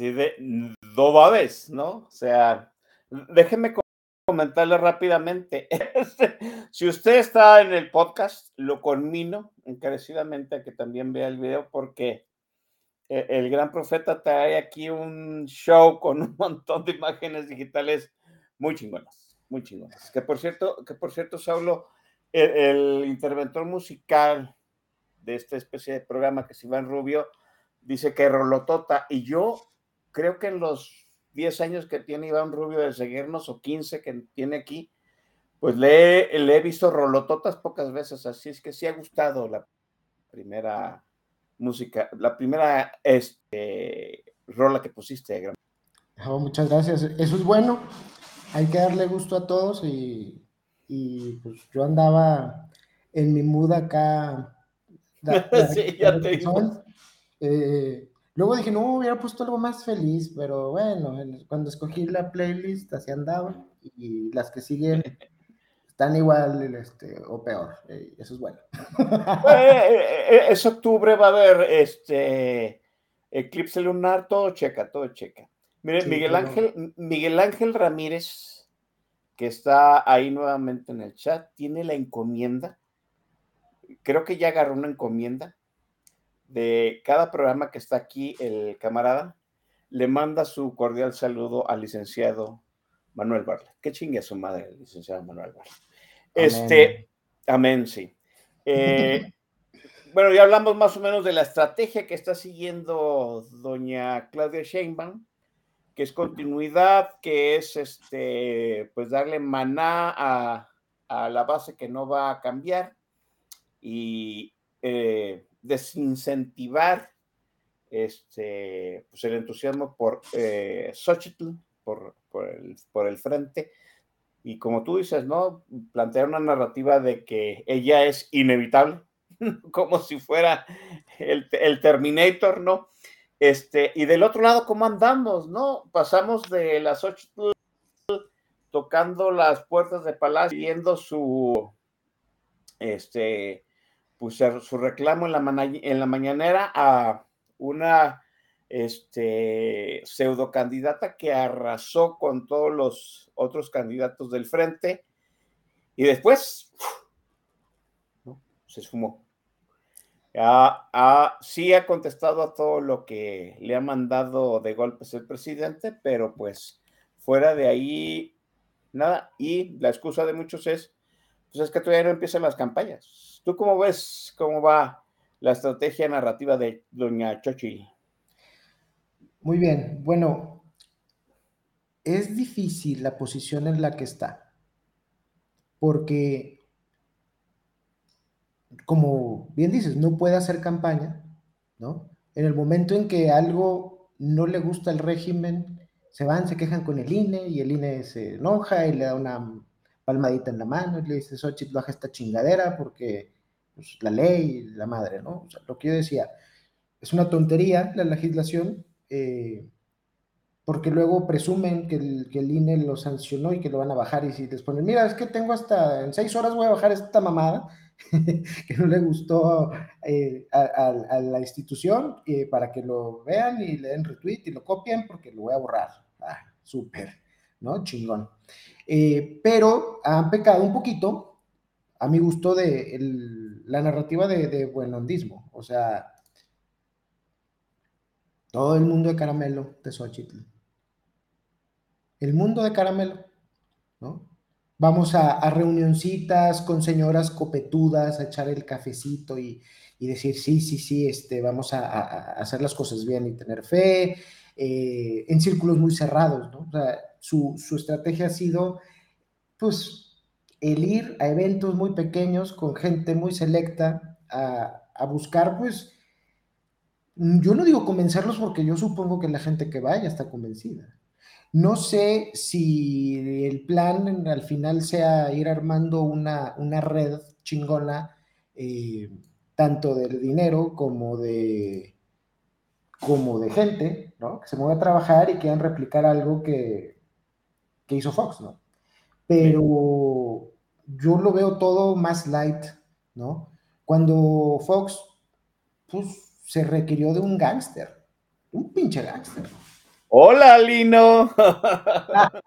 Así de dobades, ¿no? O sea, déjenme comentarle rápidamente. Este, si usted está en el podcast, lo conmino encarecidamente a que también vea el video porque e, el gran profeta trae aquí un show con un montón de imágenes digitales muy chingonas, muy chingonas. Que por cierto, que por cierto, Saulo, el, el interventor musical de esta especie de programa que es Iván Rubio, dice que Rolotota, y yo creo que en los 10 años que tiene Iván Rubio de seguirnos, o 15 que tiene aquí, pues le, le he visto Rolototas pocas veces, así es que sí ha gustado la primera música, la primera este, rola que pusiste. Oh, muchas gracias, eso es bueno, hay que darle gusto a todos y, y pues yo andaba en mi mood acá. sí, ya te digo. Eh, luego dije, no, hubiera puesto algo más feliz, pero bueno, cuando escogí la playlist así andaba y las que siguen están igual este, o peor, eh, eso es bueno. Eh, es octubre, va a haber este eclipse lunar, todo checa, todo checa. Miren, Miguel, Ángel, Miguel Ángel Ramírez, que está ahí nuevamente en el chat, tiene la encomienda, creo que ya agarró una encomienda de cada programa que está aquí, el camarada le manda su cordial saludo al licenciado Manuel Barlet. Qué chingue a su madre, el licenciado Manuel Barlet. Este, amén, sí. Eh, bueno, ya hablamos más o menos de la estrategia que está siguiendo doña Claudia Sheinbaum, que es continuidad, que es este, pues darle maná a, a la base que no va a cambiar y eh, desincentivar este, pues el entusiasmo por eh, Xochitl, por, por, el, por el frente, y como tú dices, ¿no? Plantear una narrativa de que ella es inevitable, como si fuera el, el, Terminator, ¿no? Este, y del otro lado, ¿cómo andamos, no? Pasamos de la Xochitl tocando las puertas de Palacio, viendo su, este, pues, su reclamo en la, en la mañanera a una este, pseudo candidata que arrasó con todos los otros candidatos del frente y después se esfumó. sí ha contestado a todo lo que le ha mandado de golpes el presidente, pero pues fuera de ahí, nada. Y la excusa de muchos es, pues es que todavía no empiezan las campañas ¿Tú cómo ves cómo va la estrategia narrativa de doña Chochi? Muy bien, bueno, es difícil la posición en la que está, porque, como bien dices, no puede hacer campaña, ¿no? En el momento en que algo no le gusta al régimen, se van, se quejan con el INE y el INE se enoja y le da una palmadita en la mano y le dice, Xochitl, baja esta chingadera porque pues, la ley, la madre, ¿no? O sea, lo que yo decía, es una tontería la legislación, eh, porque luego presumen que el, que el, INE lo sancionó y que lo van a bajar y si les ponen, mira, es que tengo hasta, en seis horas voy a bajar esta mamada, que no le gustó eh, a, la institución, eh, para que lo vean y le den retweet y lo copien porque lo voy a borrar. Ah, súper, ¿no? Chingón. pero han pecado un poquito, a mi gusto, de la narrativa de, de. O sea, todo el mundo de caramelo de Xochitl. El mundo de caramelo, ¿no? Vamos a, reunioncitas con señoras copetudas a echar el cafecito y, y decir, sí, sí, sí, este, vamos a, a, hacer las cosas bien y tener fe, eh, en círculos muy cerrados, su, su estrategia ha sido, pues, el ir a eventos muy pequeños con gente muy selecta a, a, buscar, pues, yo no digo convencerlos porque yo supongo que la gente que vaya está convencida. No sé si el plan al final sea ir armando una, una red chingona, eh, tanto de dinero como de, como de gente, ¿no? Que se mueva a trabajar y quieran replicar algo que, que hizo Fox, ¿no? Pero yo lo veo todo más light, ¿no? Cuando Fox, pues, se requirió de un gángster, un pinche gángster, Hola, Lino.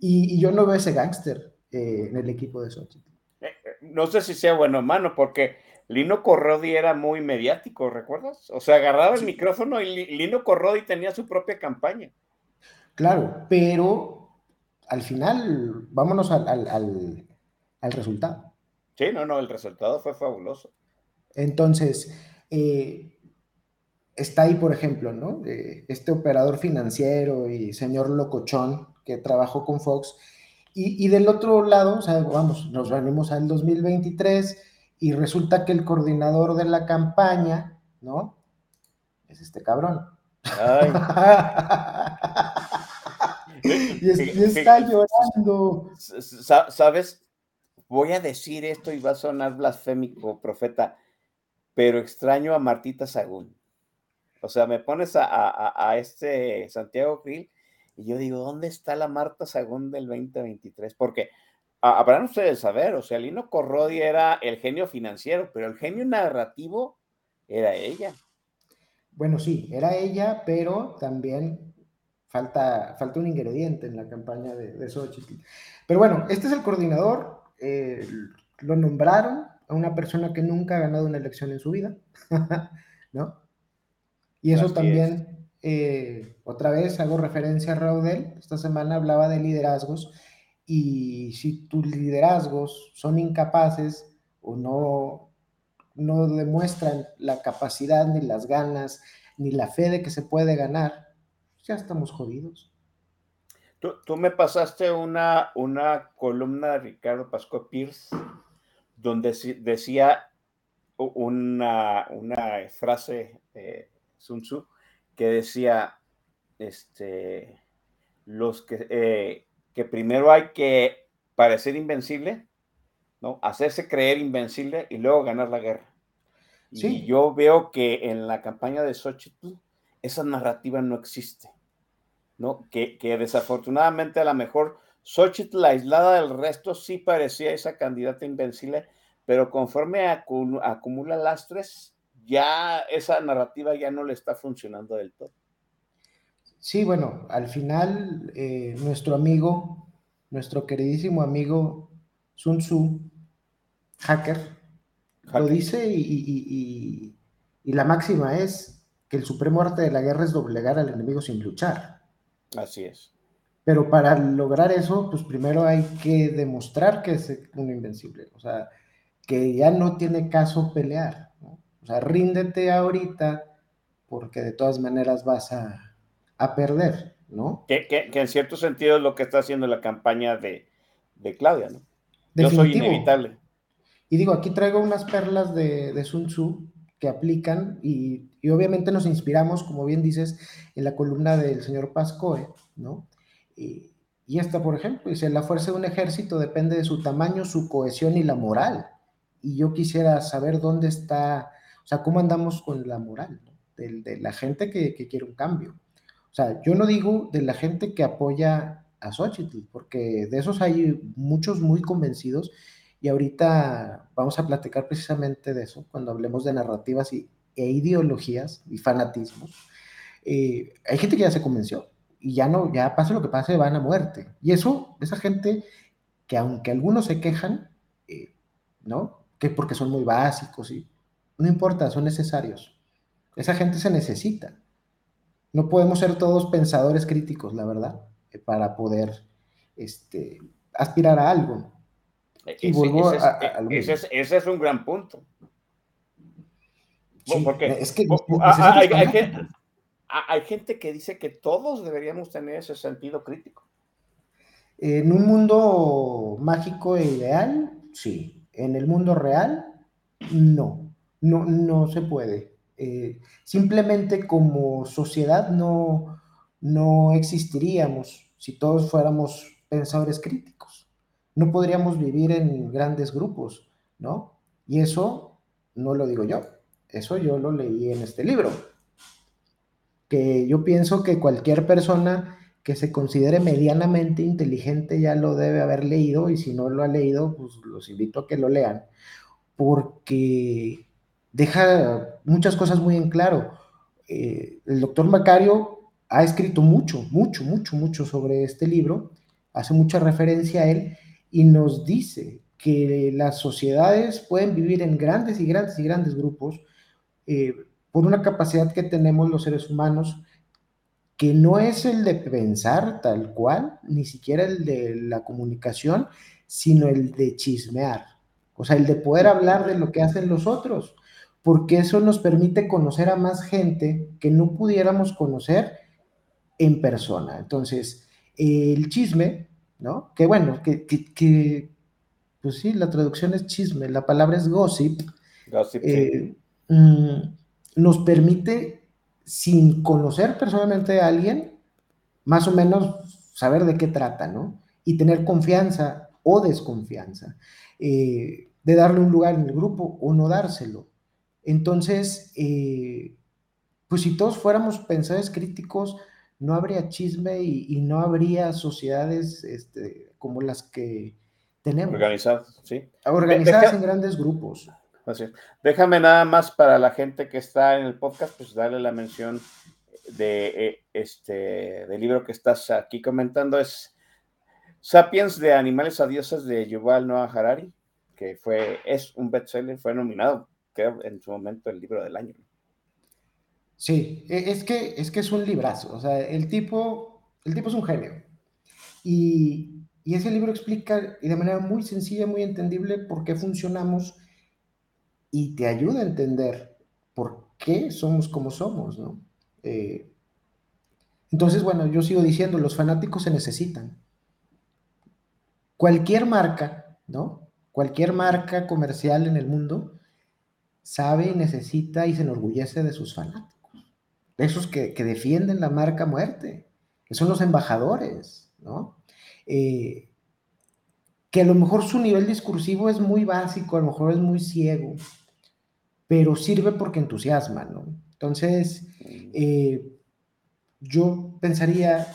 y, yo no veo ese gángster eh, en el equipo de Xochitl. Eh, no sé si sea bueno o malo, porque Lino Corrodi era muy mediático, ¿recuerdas? O sea, agarraba el micrófono y Lino Corrodi tenía su propia campaña. Claro, pero al final, vámonos al, al, al, resultado. Sí, no, no, el resultado fue fabuloso. Entonces, eh, está ahí, por ejemplo, ¿no? Eh, este operador financiero y señor locochón que trabajó con Fox. Y, y, del otro lado, o sea, vamos, nos venimos al 2023 y resulta que el coordinador de la campaña, ¿no? Es este cabrón. y, está llorando. ¿Sabes? Voy a decir esto y va a sonar blasfémico, profeta, pero extraño a Martita Sagún. O sea, me pones a, este Santiago Krill y yo digo, ¿dónde está la Marta Sagún del 2023? Porque habrán ustedes saber, o sea, Lino Corrodi era el genio financiero, pero el genio narrativo era ella. Bueno, sí, era ella, pero también falta, falta un ingrediente en la campaña de, de Xochitl. Pero bueno, este es el coordinador, eh, lo nombraron a una persona que nunca ha ganado una elección en su vida, ¿no? Y eso también, eh, otra vez hago referencia a Raudel, esta semana hablaba de liderazgos y si tus liderazgos son incapaces o no, no demuestran la capacidad, ni las ganas, ni la fe de que se puede ganar, ya estamos jodidos. Tú, me pasaste una, una columna de Ricardo Pascual Pierce donde decía una, una frase Sun Tzu que decía, este, los que eh, que primero hay que parecer invencible, ¿no? Hacerse creer invencible y luego ganar la guerra. Y yo veo que en la campaña de Xochitl esa narrativa no existe, ¿no? Que, desafortunadamente a lo mejor Xochitl, aislada del resto, sí parecía esa candidata invencible, pero conforme acumula lastres, ya esa narrativa ya no le está funcionando del todo. Sí, bueno, al final eh, nuestro amigo, nuestro queridísimo amigo Sun Tzu, hacker, lo dice y, la máxima es que el supremo arte de la guerra es doblegar al enemigo sin luchar. Así es. Pero para lograr eso, pues primero hay que demostrar que es un invencible, o sea, que ya no tiene caso pelear, o sea, ríndete ahorita porque de todas maneras vas a, a perder, ¿no? Que, en cierto sentido es lo que está haciendo la campaña de, Claudia, ¿no? Yo soy inevitable. Y digo, aquí traigo unas perlas de, de Sun Tzu que aplican y, obviamente nos inspiramos, como bien dices, en la columna del señor Pascoe, ¿no? Y, y esta, por ejemplo, dice, la fuerza de un ejército depende de su tamaño, su cohesión y la moral. Y yo quisiera saber dónde está, o sea, cómo andamos con la moral de, la gente que, que, quiere un cambio. O sea, yo no digo de la gente que apoya a Xochitl, porque de esos hay muchos muy convencidos y ahorita vamos a platicar precisamente de eso cuando hablemos de narrativas y, e ideologías y fanatismos. Eh, hay gente que ya se convenció y ya no, ya pase lo que pase, van a muerte. Y eso, esa gente que aunque algunos se quejan, eh, ¿no? Que porque son muy básicos y no importa, son necesarios. Esa gente se necesita. No podemos ser todos pensadores críticos, la verdad, eh, para poder este, aspirar a algo. Y ese, vuelvo ese, a, ese, ese, es, un gran punto. porque es que hay, gente, que dice que todos deberíamos tener ese sentido crítico. En un mundo mágico e ideal, sí. En el mundo real, no. No, no se puede. Eh, simplemente como sociedad no, no existiríamos si todos fuéramos pensadores críticos. No podríamos vivir en grandes grupos, ¿no? Y eso no lo digo yo, eso yo lo leí en este libro. Que yo pienso que cualquier persona que se considere medianamente inteligente ya lo debe haber leído y si no lo ha leído, pues los invito a que lo lean, porque deja muchas cosas muy en claro. eh, el doctor Macario ha escrito mucho, mucho, mucho, mucho sobre este libro, hace mucha referencia a él y nos dice que las sociedades pueden vivir en grandes y grandes y grandes grupos eh, por una capacidad que tenemos los seres humanos que no es el de pensar tal cual, ni siquiera el de la comunicación, sino el de chismear, o sea, el de poder hablar de lo que hacen los otros, porque eso nos permite conocer a más gente que no pudiéramos conocer en persona. Entonces, el chisme, ¿no? Que bueno, que, que, pues sí, la traducción es chisme, la palabra es gossip. Gossip. Eh, mm, nos permite, sin conocer personalmente a alguien, más o menos saber de qué trata, ¿no? Y tener confianza o desconfianza, eh, de darle un lugar en el grupo o no dárselo. Entonces, eh, pues si todos fuéramos pensadores críticos, no habría chisme y, no habría sociedades este, como las que tenemos. Organizadas, sí. Organizadas en grandes grupos. Así. Déjame nada más para la gente que está en el podcast, pues darle la mención de eh, este del libro que estás aquí comentando es Sapiens de animales a dioses de Yuval Noah Harari, que fue es un bestseller, fue nominado creo en su momento el libro del año. Sí, e, es que, es que es un librazo, o sea, el tipo, el tipo es un genio. Y, ese libro explica y de manera muy sencilla, muy entendible por qué funcionamos y te ayuda a entender por qué somos como somos, ¿no? Eh, entonces, bueno, yo sigo diciendo, los fanáticos se necesitan. Cualquier marca, ¿no? Cualquier marca comercial en el mundo sabe y necesita y se enorgullece de sus fanáticos esos que, defienden la marca muerte, que son los embajadores, ¿no? Eh, que a lo mejor su nivel discursivo es muy básico, a lo mejor es muy ciego, pero sirve porque entusiasma, ¿no? Entonces, eh, yo pensaría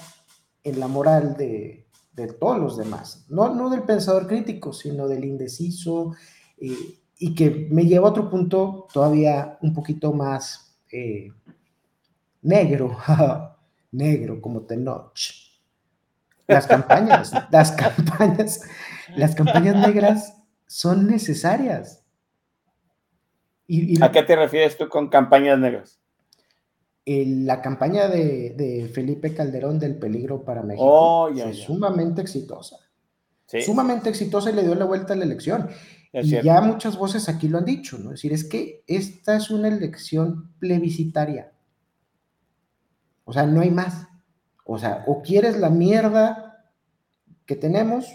en la moral de, todos los demás, no, no del pensador crítico, sino del indeciso, eh, y que me lleva a otro punto todavía un poquito más negro, negro como Tenoch. Las campañas, las campañas, las campañas negras son necesarias. Y, ¿A qué te refieres tú con campañas negras? la campaña de, Felipe Calderón del peligro para México oh, es sumamente exitosa. Sumamente exitosa y le dio la vuelta a la elección. Y ya muchas voces aquí lo han dicho, ¿no? Es decir, es que esta es una elección plebiscitaria. O sea, no hay más. O sea, o quieres la mierda que tenemos,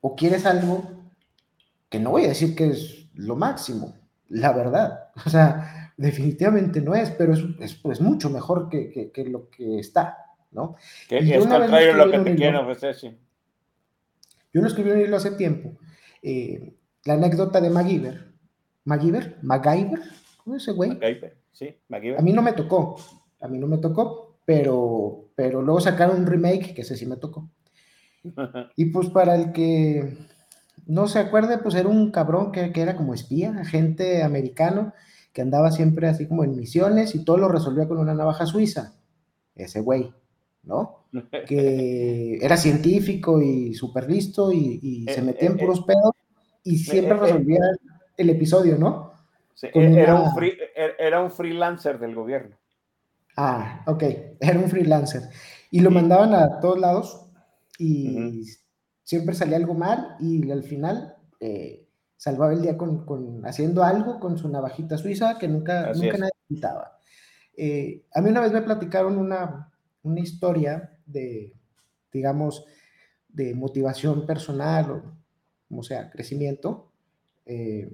o quieres algo que no voy a decir que es lo máximo, la verdad. O sea, definitivamente no es, pero es, es, mucho mejor que, lo que está, ¿no? Que es contrario a lo que te quieren ofrecer, sí. Yo lo escribí un hace tiempo. Eh, la anécdota de MacGyver. ¿MacGyver? ¿MacGyver? ¿Cómo es ese güey? MacGyver, sí, MacGyver. A mí no me tocó a mí no me tocó, pero, pero luego sacaron un remake que ese sí me tocó. Y pues para el que no se acuerde, pues era un cabrón que, era como espía, agente americano, que andaba siempre así como en misiones y todo lo resolvía con una navaja suiza. Ese güey, ¿no? Que era científico y súper listo y, se eh, metía en eh, puros pedos y siempre eh, resolvía el episodio, ¿no? era, un era un freelancer del gobierno. Ah, ok, era un freelancer. Y lo mandaban a todos lados y siempre salía algo mal y al final eh, salvaba el día con, haciendo algo con su navajita suiza que nunca, nunca nadie quitaba. Eh, a mí una vez me platicaron una, una historia de, digamos, de motivación personal o como sea, crecimiento, eh,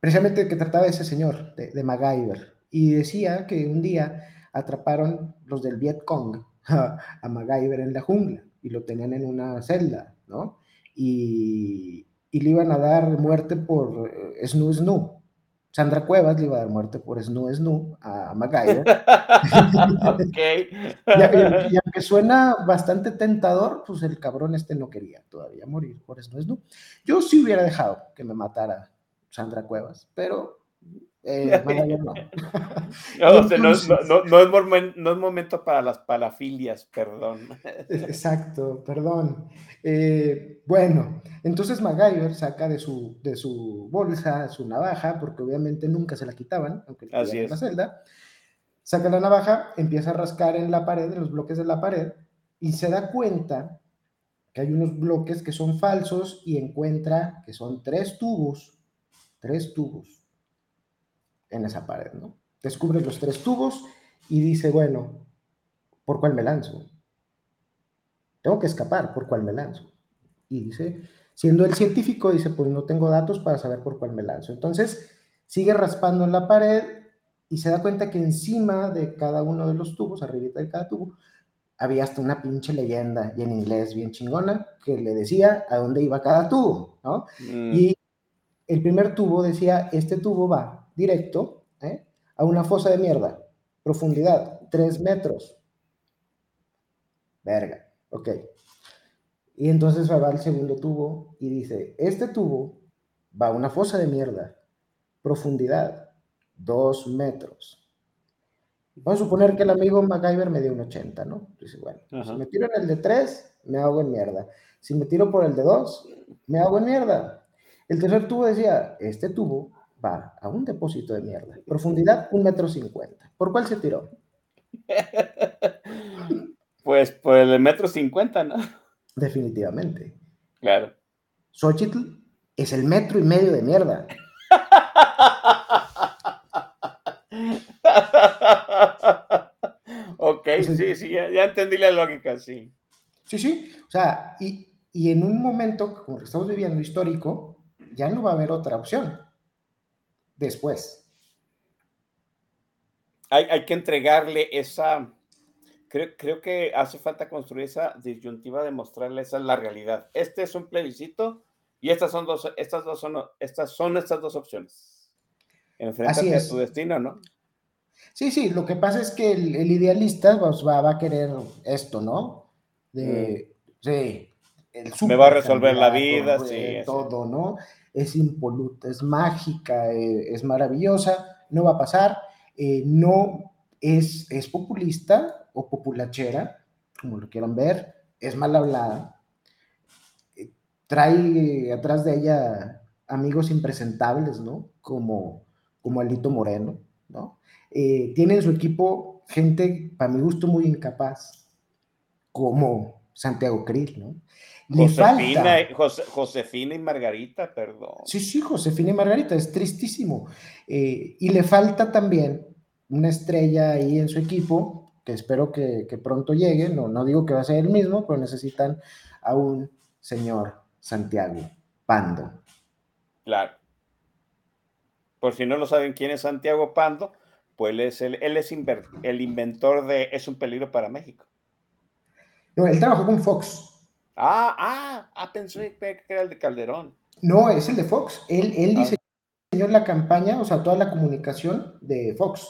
precisamente que trataba ese señor, de, de MacGyver y decía que un día atraparon los del Viet Cong a, MacGyver en la jungla y lo tenían en una celda, ¿no? Y, le iban a dar muerte por eh, Snu Snu. Sandra Cuevas le iba a dar muerte por Snu Snu a MacGyver. y, aunque suena bastante tentador, pues el cabrón este no quería todavía morir por Snu Snu. Yo sí hubiera dejado que me matara Sandra Cuevas, pero Eh, no. No, o sea, no, no, no, no es momen- no es momento para las palafilias, perdón. Exacto, perdón. Eh, bueno, entonces MacGyver saca de su, de su bolsa su navaja, porque obviamente nunca se la quitaban, aunque Así en la celda. Saca la navaja, empieza a rascar en la pared, en los bloques de la pared, y se da cuenta que hay unos bloques que son falsos y encuentra que son tres tubos, tres tubos en esa pared, ¿no? Descubre los tres tubos y dice, bueno, ¿por cuál me lanzo? Tengo que escapar, ¿por cuál me lanzo? Y dice, siendo el científico, dice, pues no tengo datos para saber por cuál me lanzo. Entonces, sigue raspando en la pared y se da cuenta que encima de cada uno de los tubos, arribita de cada tubo, había hasta una pinche leyenda y en inglés bien chingona que le decía a dónde iba cada tubo, ¿no? Mm. Y el primer tubo decía, este tubo va directo ¿eh? a una fosa de mierda, profundidad 3 metros. Verga, ok. Y entonces va al segundo tubo y dice, este tubo va a una fosa de mierda, profundidad 2 metros. Vamos a suponer que el amigo MacGyver me dio un 80, ¿no? Dice, bueno, Ajá. si me tiro en el de 3, me hago en mierda. Si me tiro por el de 2, me hago en mierda. El tercer tubo decía, este tubo va a un depósito de mierda. Profundidad, un metro cincuenta. ¿Por cuál se tiró? Pues por el metro cincuenta, ¿no? Definitivamente. Claro. Xochitl es el metro y medio de mierda. ok, sí, sí, ya, ya entendí la lógica, sí. Sí, sí. O sea, y, y en un momento como que estamos viviendo histórico, ya no va a haber otra opción. Después. Hay, hay que entregarle esa. Creo, creo que hace falta construir esa disyuntiva de mostrarle esa es la realidad. Este es un plebiscito y estas son dos, estas dos son, estas son estas dos opciones. Enfréntate a tu destino, ¿no? Sí, sí, lo que pasa es que el, el idealista pues, va, va a querer esto, ¿no? De, sí, el Me va a resolver la vida, sí, todo, ¿no? Es impoluta, es mágica, eh, es maravillosa, no va a pasar, eh, no es, es populista o populachera, como lo quieran ver, es mal hablada, eh, trae atrás de ella amigos impresentables, ¿no? Como, como Alito Moreno, ¿no? Tiene en su equipo gente, para mi gusto, muy incapaz, como Santiago Krill, ¿no? Josefina, falta. Jose- Josefina y Margarita, perdón. Sí, sí, Josefina y Margarita, es tristísimo. Eh, y le falta también una estrella ahí en su equipo, que espero que, que pronto llegue. No, no digo que va a ser el mismo, pero necesitan a un señor Santiago Pando. Claro. Por si no lo saben quién es Santiago Pando, pues él es el, él es inver- el inventor de Es un peligro para México. No, él trabajó con Fox. Ah, ah, ah, pensé que era el de Calderón. No, es el de Fox. Él, él Ah. diseñó la campaña, o sea, toda la comunicación de Fox.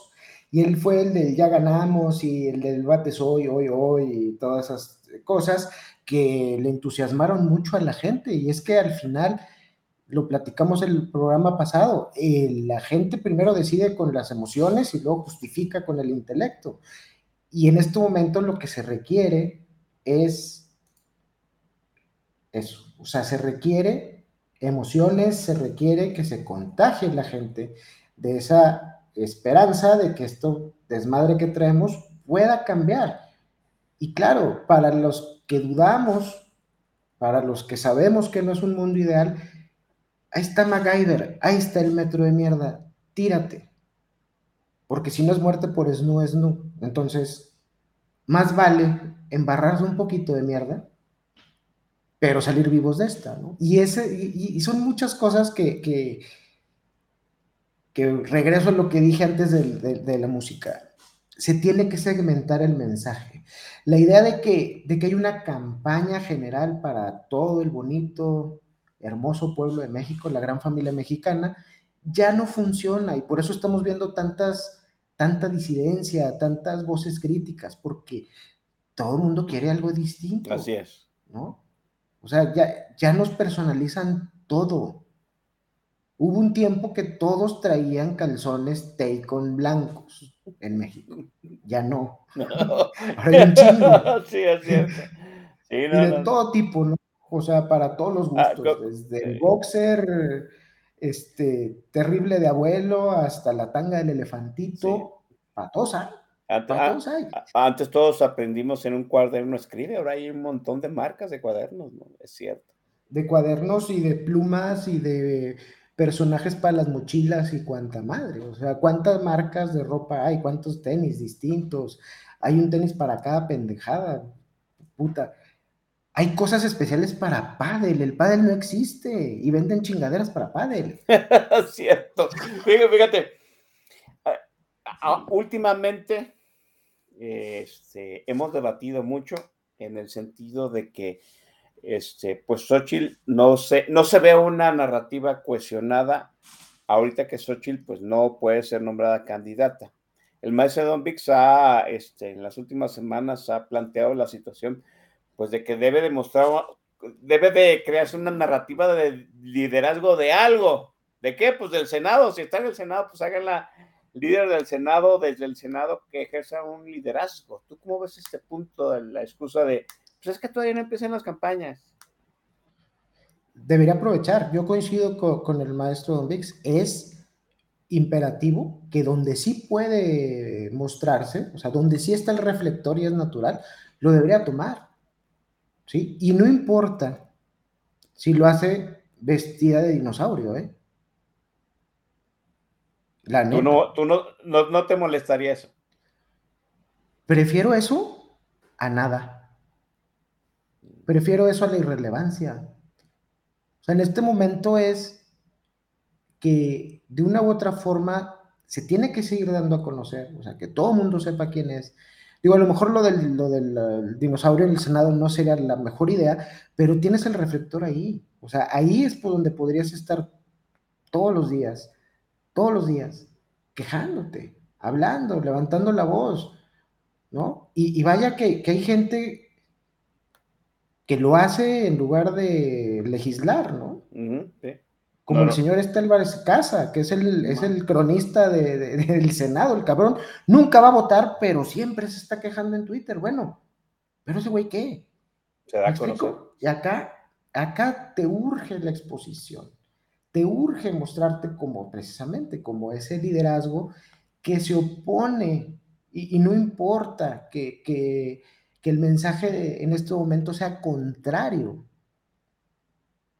Y él fue el del ya ganamos y el del bates hoy, hoy, hoy y todas esas cosas que le entusiasmaron mucho a la gente. Y es que al final, lo platicamos en el programa pasado, eh, la gente primero decide con las emociones y luego justifica con el intelecto. Y en este momento lo que se requiere es eso. O sea, se requiere emociones, se requiere que se contagie la gente de esa esperanza de que esto desmadre que traemos pueda cambiar. Y claro, para los que dudamos, para los que sabemos que no es un mundo ideal, ahí está MacGyver, ahí está el metro de mierda, tírate. Porque si no es muerte por snoo, es no. Entonces, más vale embarrarse un poquito de mierda pero salir vivos de esta, ¿no? Y, ese, y, y son muchas cosas que, que, que, regreso a lo que dije antes de, de, de, la música, se tiene que segmentar el mensaje. La idea de que, de que hay una campaña general para todo el bonito, hermoso pueblo de México, la gran familia mexicana, ya no funciona y por eso estamos viendo tantas, tanta disidencia, tantas voces críticas, porque todo el mundo quiere algo distinto. Así es. ¿No? O sea, ya, ya nos personalizan todo. Hubo un tiempo que todos traían calzones Tacon blancos en México. Ya no. Ahora hay un chingo. Sí, es cierto. Sí, y no, de no, no. todo tipo, ¿no? O sea, para todos los Ah, gustos, desde el boxer, este, terrible de abuelo, hasta la tanga del elefantito, para todos hay, Ah, todos hay. a- Antes todos aprendimos en un cuaderno a escribir, ahora hay un montón de marcas de cuadernos, ¿no? Es cierto. de cuadernos y de plumas y de personajes para las mochilas y cuánta madre. O sea, cuántas marcas de ropa hay, cuántos tenis distintos. Hay un tenis para cada pendejada. Puta. Hay cosas especiales para pádel. El pádel no existe y venden chingaderas para pádel. Cierto. Fíjate, fíjate. ah, ah, últimamente este, hemos debatido mucho en el sentido de que este, pues Xochitl no se, no se ve una narrativa cohesionada ahorita que Xochitl pues no puede ser nombrada candidata. El maestro Don Vix ha, este, en las últimas semanas ha planteado la situación pues de que debe demostrar, debe de crearse una narrativa de liderazgo de algo. ¿De qué? Pues del Senado. Si está en el Senado, pues háganla líder del Senado, desde el Senado que ejerza un liderazgo. ¿Tú cómo ves este punto de la excusa de, pues es que todavía no empiezan las campañas? Debería aprovechar. Yo coincido co- con, el maestro Don Vix. Es imperativo que donde sí puede mostrarse, o sea, donde sí está el reflector y es natural, lo debería tomar. ¿Sí? Y no importa si lo hace vestida de dinosaurio, ¿eh? La Tú, no, tú no, no, no te molestaría eso. Prefiero eso a nada. Prefiero eso a la irrelevancia. O sea, en este momento es que de una u otra forma se tiene que seguir dando a conocer, o sea, que todo el mundo sepa quién es. Digo, a lo mejor lo del, lo del eh, dinosaurio en el Senado no sería la mejor idea, pero tienes el reflector ahí. O sea, ahí es por donde podrías estar todos los días, todos los días, quejándote, hablando, levantando la voz, ¿no? Y, y vaya que, que hay gente que lo hace en lugar de legislar, ¿no? Sí. Como No, el no. señor este Álvarez Casa, que es el, es el cronista de- de- del Senado, el cabrón. Nunca va a votar, pero siempre se está quejando en Twitter. Bueno, pero ese güey, ¿qué? Se da ¿Me a conocer. Y acá, acá te urge la exposición, te urge mostrarte como precisamente, como ese liderazgo que se opone y, no importa que, que- que el mensaje en este momento sea contrario.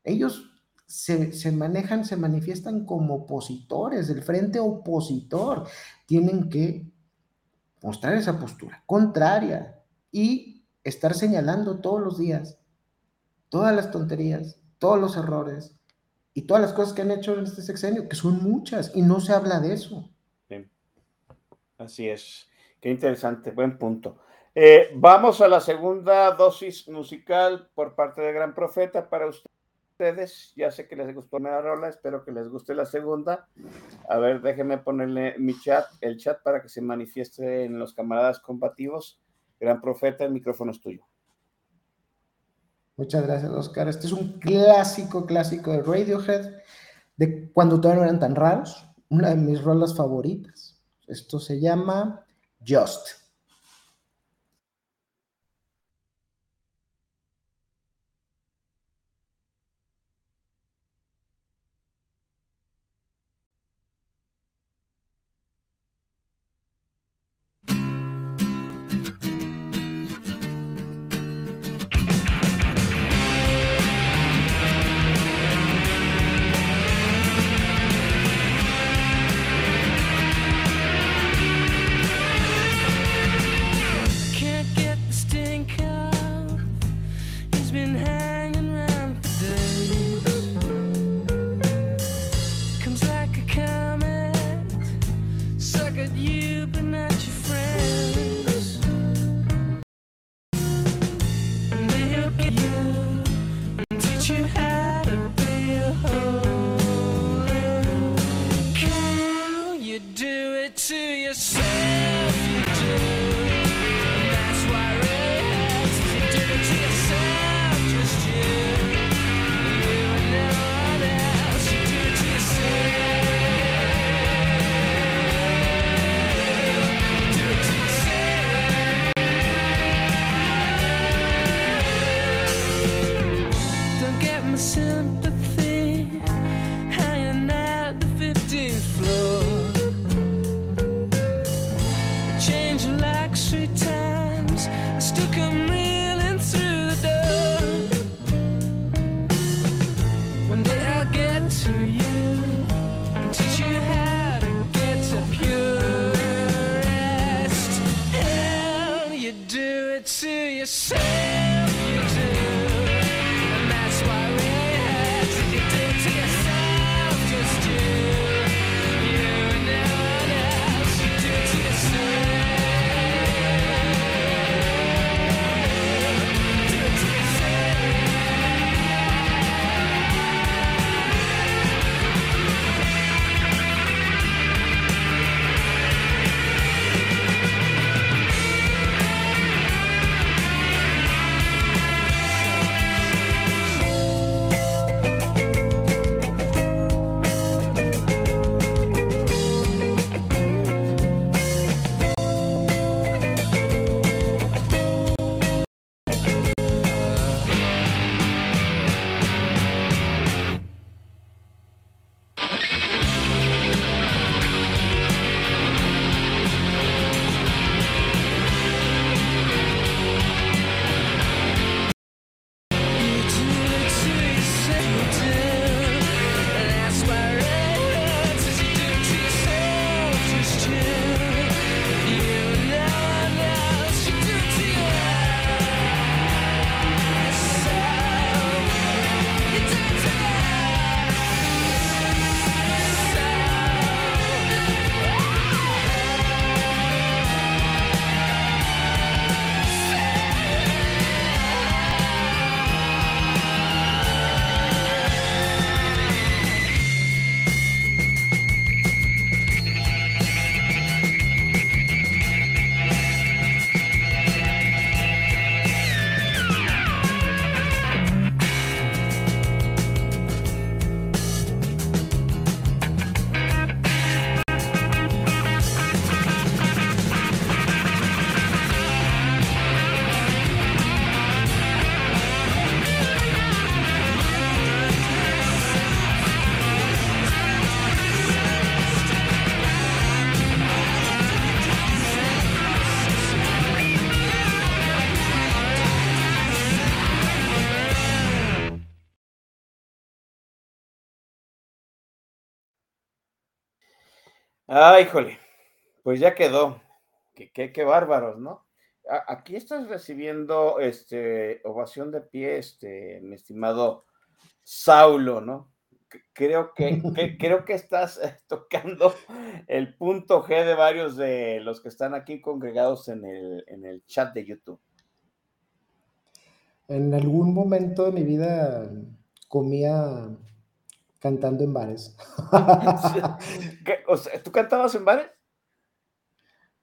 Ellos se, se manejan, se manifiestan como opositores, el frente opositor. Tienen que mostrar esa postura contraria y estar señalando todos los días todas las tonterías, todos los errores y todas las cosas que han hecho en este sexenio, que son muchas, y no se habla de eso. Sí. Así es. Qué interesante, buen punto. Eh, vamos a la segunda dosis musical por parte de Gran Profeta para ustedes. Ya sé que les gustó la rola, espero que les guste la segunda. A ver, déjenme ponerle mi chat, el chat para que se manifieste en los camaradas combativos. Gran Profeta, el micrófono es tuyo. Muchas gracias, Oscar. Este es un clásico, clásico de Radiohead, de cuando todavía no eran tan raros, una de mis rolas favoritas. Esto se llama Just. Ay, híjole, pues ya quedó. Qué, qué, qué bárbaros, ¿no? A- Aquí estás recibiendo este, ovación de pie, este, mi estimado Saulo, ¿no? Creo que, que- creo que estás eh, tocando el punto G de varios de los que están aquí congregados en el, en el chat de YouTube. En algún momento de mi vida comía cantando en bares. ¿Qué? O sea, ¿Tú cantabas en bares?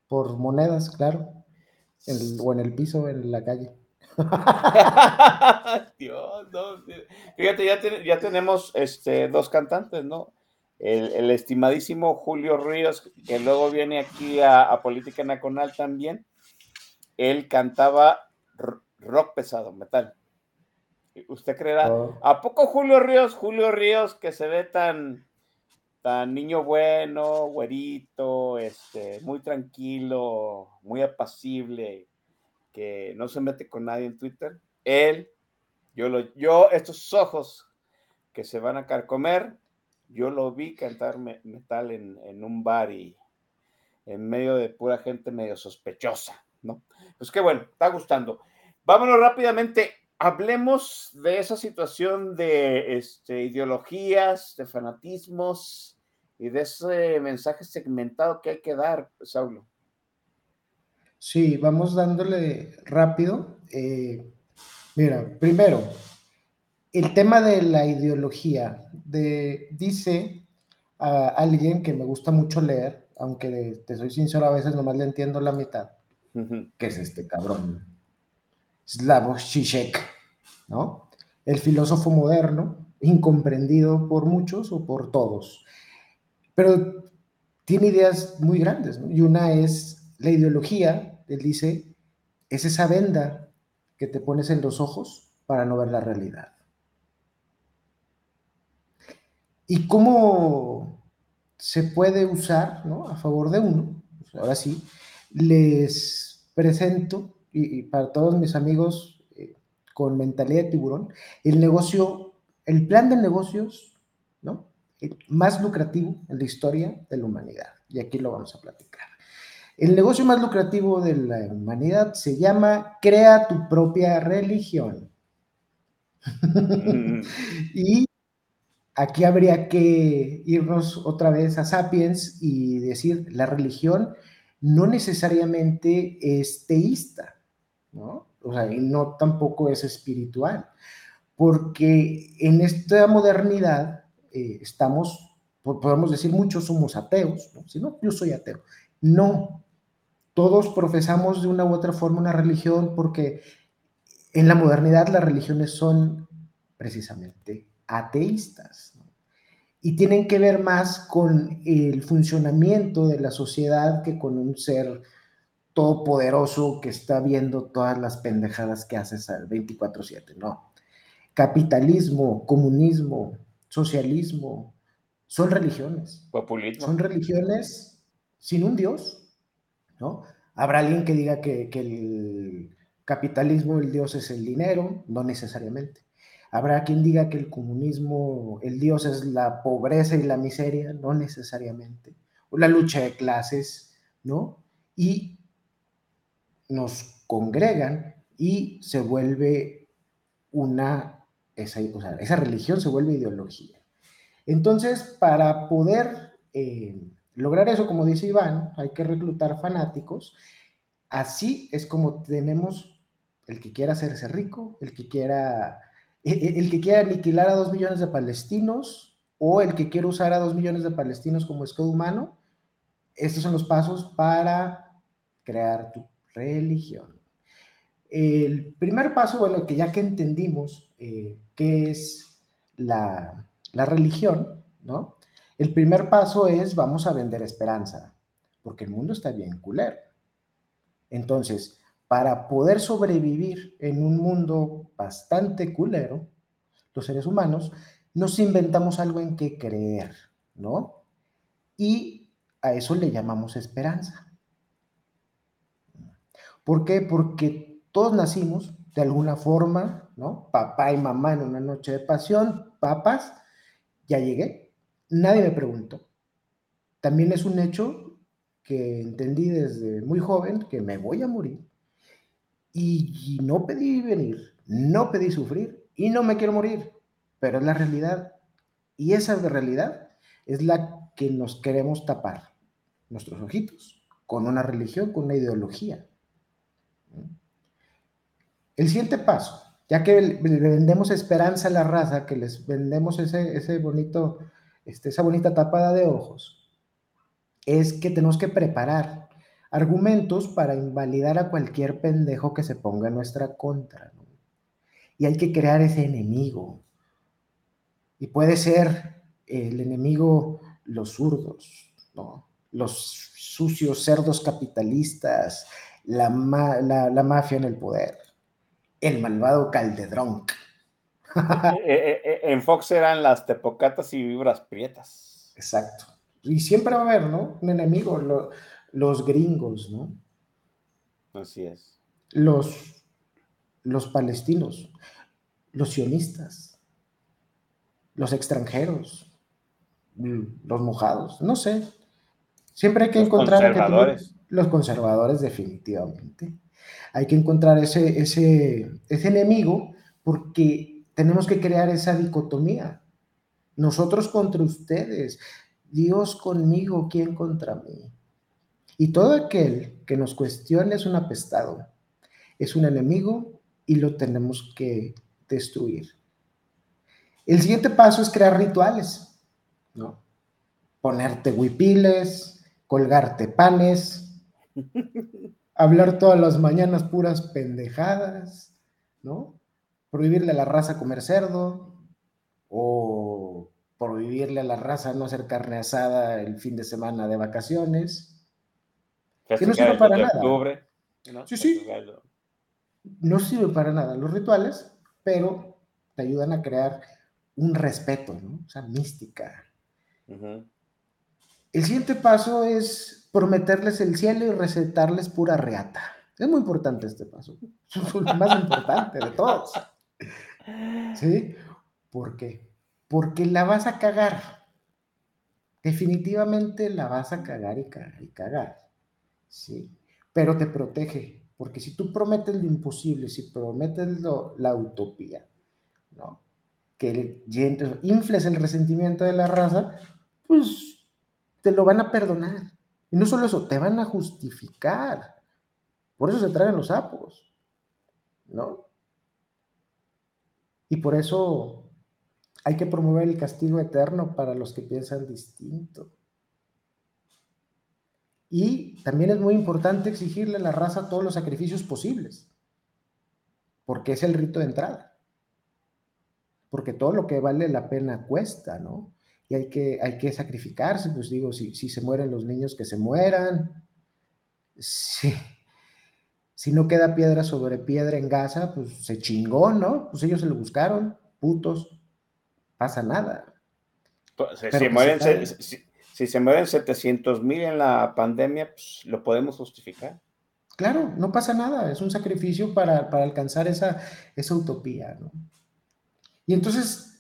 Por monedas, claro. En- o en el piso, en la calle. Dios, no. Fíjate, ya, ten- ya tenemos este, dos cantantes, ¿no? El, el estimadísimo Julio Ríos, que luego viene aquí a, a Política Nacional también. Él cantaba rock pesado, metal. ¿Usted creerá? Oh. ¿A poco Julio Ríos, Julio Ríos, que se ve tan, tan niño bueno, güerito, este, muy tranquilo, muy apacible, que no se mete con nadie en Twitter? Él, yo, lo, yo estos ojos que se van a carcomer, yo lo vi cantar me- metal en, en un bar y en medio de pura gente medio sospechosa, ¿no? Pues qué bueno, está gustando. Vámonos rápidamente, hablemos de esa situación de este, ideologías, de fanatismos y de ese mensaje segmentado que hay que dar, Saulo. Sí, vamos dándole rápido. Eh, mira, primero, el tema de la ideología. De, dice a alguien que me gusta mucho leer, aunque te soy sincero, a veces nomás le entiendo la mitad, que es este cabrón, Slavoj Žižek, ¿no? El filósofo moderno, incomprendido por muchos o por todos, pero tiene ideas muy grandes. Y una es la ideología, él dice, es esa venda que te pones en los ojos para no ver la realidad. ¿Y cómo se puede usar ¿no? a favor de uno? Pues ahora sí, les presento, y, y para todos mis amigos eh, con mentalidad de tiburón, el negocio, el plan de negocios ¿no? El más lucrativo en la historia de la humanidad. Y aquí lo vamos a platicar. El negocio más lucrativo de la humanidad se llama crea tu propia religión. y aquí habría que irnos otra vez a Sapiens y decir, la religión no necesariamente es teísta, ¿no? O sea, y no tampoco es espiritual, porque en esta modernidad eh, estamos, po- podemos decir, muchos somos ateos. Si no, yo soy ateo. No, todos profesamos de una u otra forma una religión porque en la modernidad las religiones son precisamente ateístas y tienen que ver más con el funcionamiento de la sociedad que con un ser todopoderoso que está viendo todas las pendejadas que haces al 24/7, no. Capitalismo, comunismo, socialismo, son religiones. Populismo. Son religiones sin un Dios, ¿no? Habrá alguien que diga que, que el capitalismo, el Dios es el dinero, no necesariamente. Habrá quien diga que el comunismo, el Dios es la pobreza y la miseria, no necesariamente. O la lucha de clases, ¿no? Y nos congregan y se vuelve una, esa, esa religión se vuelve ideología. Entonces, para poder eh, lograr eso, como dice Iván, hay que reclutar fanáticos. Así es como tenemos el que quiera hacerse rico, el que quiera, el, el que quiera aniquilar a dos millones de palestinos o el que quiera usar a dos millones de palestinos como escudo humano. Estos son los pasos para crear tu religión. El primer paso, bueno, que ya que entendimos eh, qué es la, la religión, ¿no? El primer paso es vamos a vender esperanza, porque el mundo está bien culero. Entonces, para poder sobrevivir en un mundo bastante culero, los seres humanos nos inventamos algo en que creer, ¿no? Y a eso le llamamos esperanza. ¿Por qué? Porque todos nacimos de alguna forma, ¿no? Papá y mamá en una noche de pasión, papas, ya llegué, nadie me preguntó. También es un hecho que entendí desde muy joven que me voy a morir y, y no pedí venir, no pedí sufrir y no me quiero morir, pero es la realidad. Y esa realidad es la que nos queremos tapar, nuestros ojitos, con una religión, con una ideología. El siguiente paso, ya que le vendemos esperanza a la raza, que les vendemos ese, ese bonito, este, esa bonita tapada de ojos, es que tenemos que preparar argumentos para invalidar a cualquier pendejo que se ponga en nuestra contra. Y hay que crear ese enemigo. Y puede ser el enemigo los zurdos, los sucios cerdos capitalistas, la, ma la, la mafia en el poder, el malvado Caldedrón. Eh, eh, en Fox eran las tepocatas y vibras prietas. Exacto. Y siempre va a haber, ¿no? Un enemigo, lo, los gringos, ¿no? Así es. Los, los palestinos, los sionistas, los extranjeros, los mojados, no sé. Siempre hay que los encontrar conservadores. Los conservadores, definitivamente. Hay que encontrar ese, ese, ese enemigo porque tenemos que crear esa dicotomía. Nosotros contra ustedes, Dios conmigo, ¿quién contra mí? Y todo aquel que nos cuestione es un apestado, es un enemigo y lo tenemos que destruir. El siguiente paso es crear rituales, ¿no? Ponerte huipiles, colgarte panes, hablar todas las mañanas puras pendejadas, ¿no? Prohibirle a la raza comer cerdo o prohibirle a la raza no hacer carne asada el fin de semana de vacaciones. Que no sirve para nada. Octubre, ¿no? Sí, sí. No sirve para nada los rituales, pero te ayudan a crear un respeto, ¿no? O sea, mística. Uh -huh. El siguiente paso es prometerles el cielo y recetarles pura reata. Es muy importante este paso. Es el más importante de todos. ¿Sí? ¿Por qué? Porque la vas a cagar. Definitivamente la vas a cagar y cagar y cagar. ¿sí? Pero te protege, porque si tú prometes lo imposible, si prometes lo- la utopía, ¿no? Que infles el resentimiento de la raza, pues te lo van a perdonar. Y no solo eso, te van a justificar. Por eso se traen los sapos, ¿no? Y por eso hay que promover el castigo eterno para los que piensan distinto. Y también es muy importante exigirle a la raza todos los sacrificios posibles, porque es el rito de entrada. Porque todo lo que vale la pena cuesta, ¿no? Y hay que, hay que sacrificarse, pues digo, si, si se mueren los niños, que se mueran. Si, si no queda piedra sobre piedra en Gaza, pues se chingó, ¿no? Pues ellos se lo buscaron, putos, pasa nada. Pues, Si, mueren, se- si- si se mueren 700 mil en la pandemia, pues lo podemos justificar. Claro, no pasa nada, es un sacrificio para, para alcanzar esa, esa utopía, ¿no? Y entonces,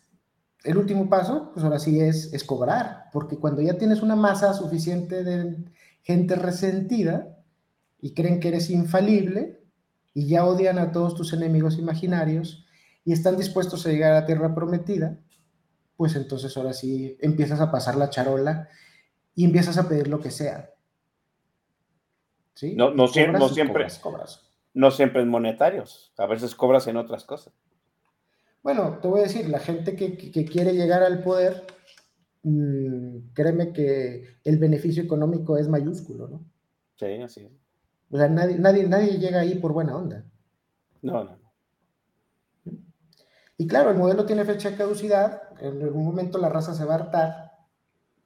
el último paso, pues ahora sí es, es cobrar, porque cuando ya tienes una masa suficiente de gente resentida y creen que eres infalible y ya odian a todos tus enemigos imaginarios y están dispuestos a llegar a la tierra prometida, pues entonces ahora sí empiezas a pasar la charola y empiezas a pedir lo que sea. ¿Sí? No, no, Cobras siempre, cobras, cobras. no siempre en monetarios. A veces cobras en otras cosas. Bueno, te voy a decir, la gente que, que- que quiere llegar al poder, mm, créeme que el beneficio económico es mayúsculo, ¿no? Sí, así es. O sea, nadie, nadie, nadie llega ahí por buena onda. No, no. Y claro, el modelo tiene fecha de caducidad, en algún momento la raza se va a hartar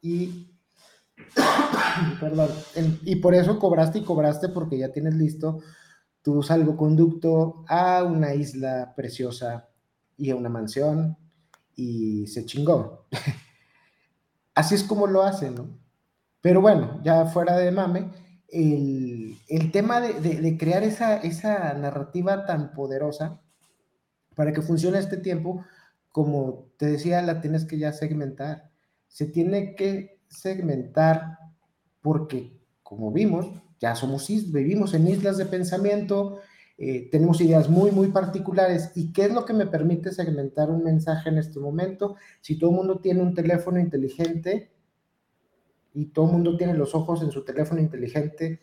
y, perdón, y por eso cobraste y cobraste porque ya tienes listo tu salvoconducto a una isla preciosa y a una mansión y se chingó. Así es como lo hacen, ¿no? Pero bueno, ya fuera de mame, el, el tema de, de- de crear esa, esa narrativa tan poderosa para que funcione este tiempo, como te decía, la tienes que ya segmentar. Se tiene que segmentar porque, como vimos, ya somos, vivimos en islas de pensamiento, eh, tenemos ideas muy, muy particulares. ¿Y qué es lo que me permite segmentar un mensaje en este momento? Si todo el mundo tiene un teléfono inteligente y todo el mundo tiene los ojos en su teléfono inteligente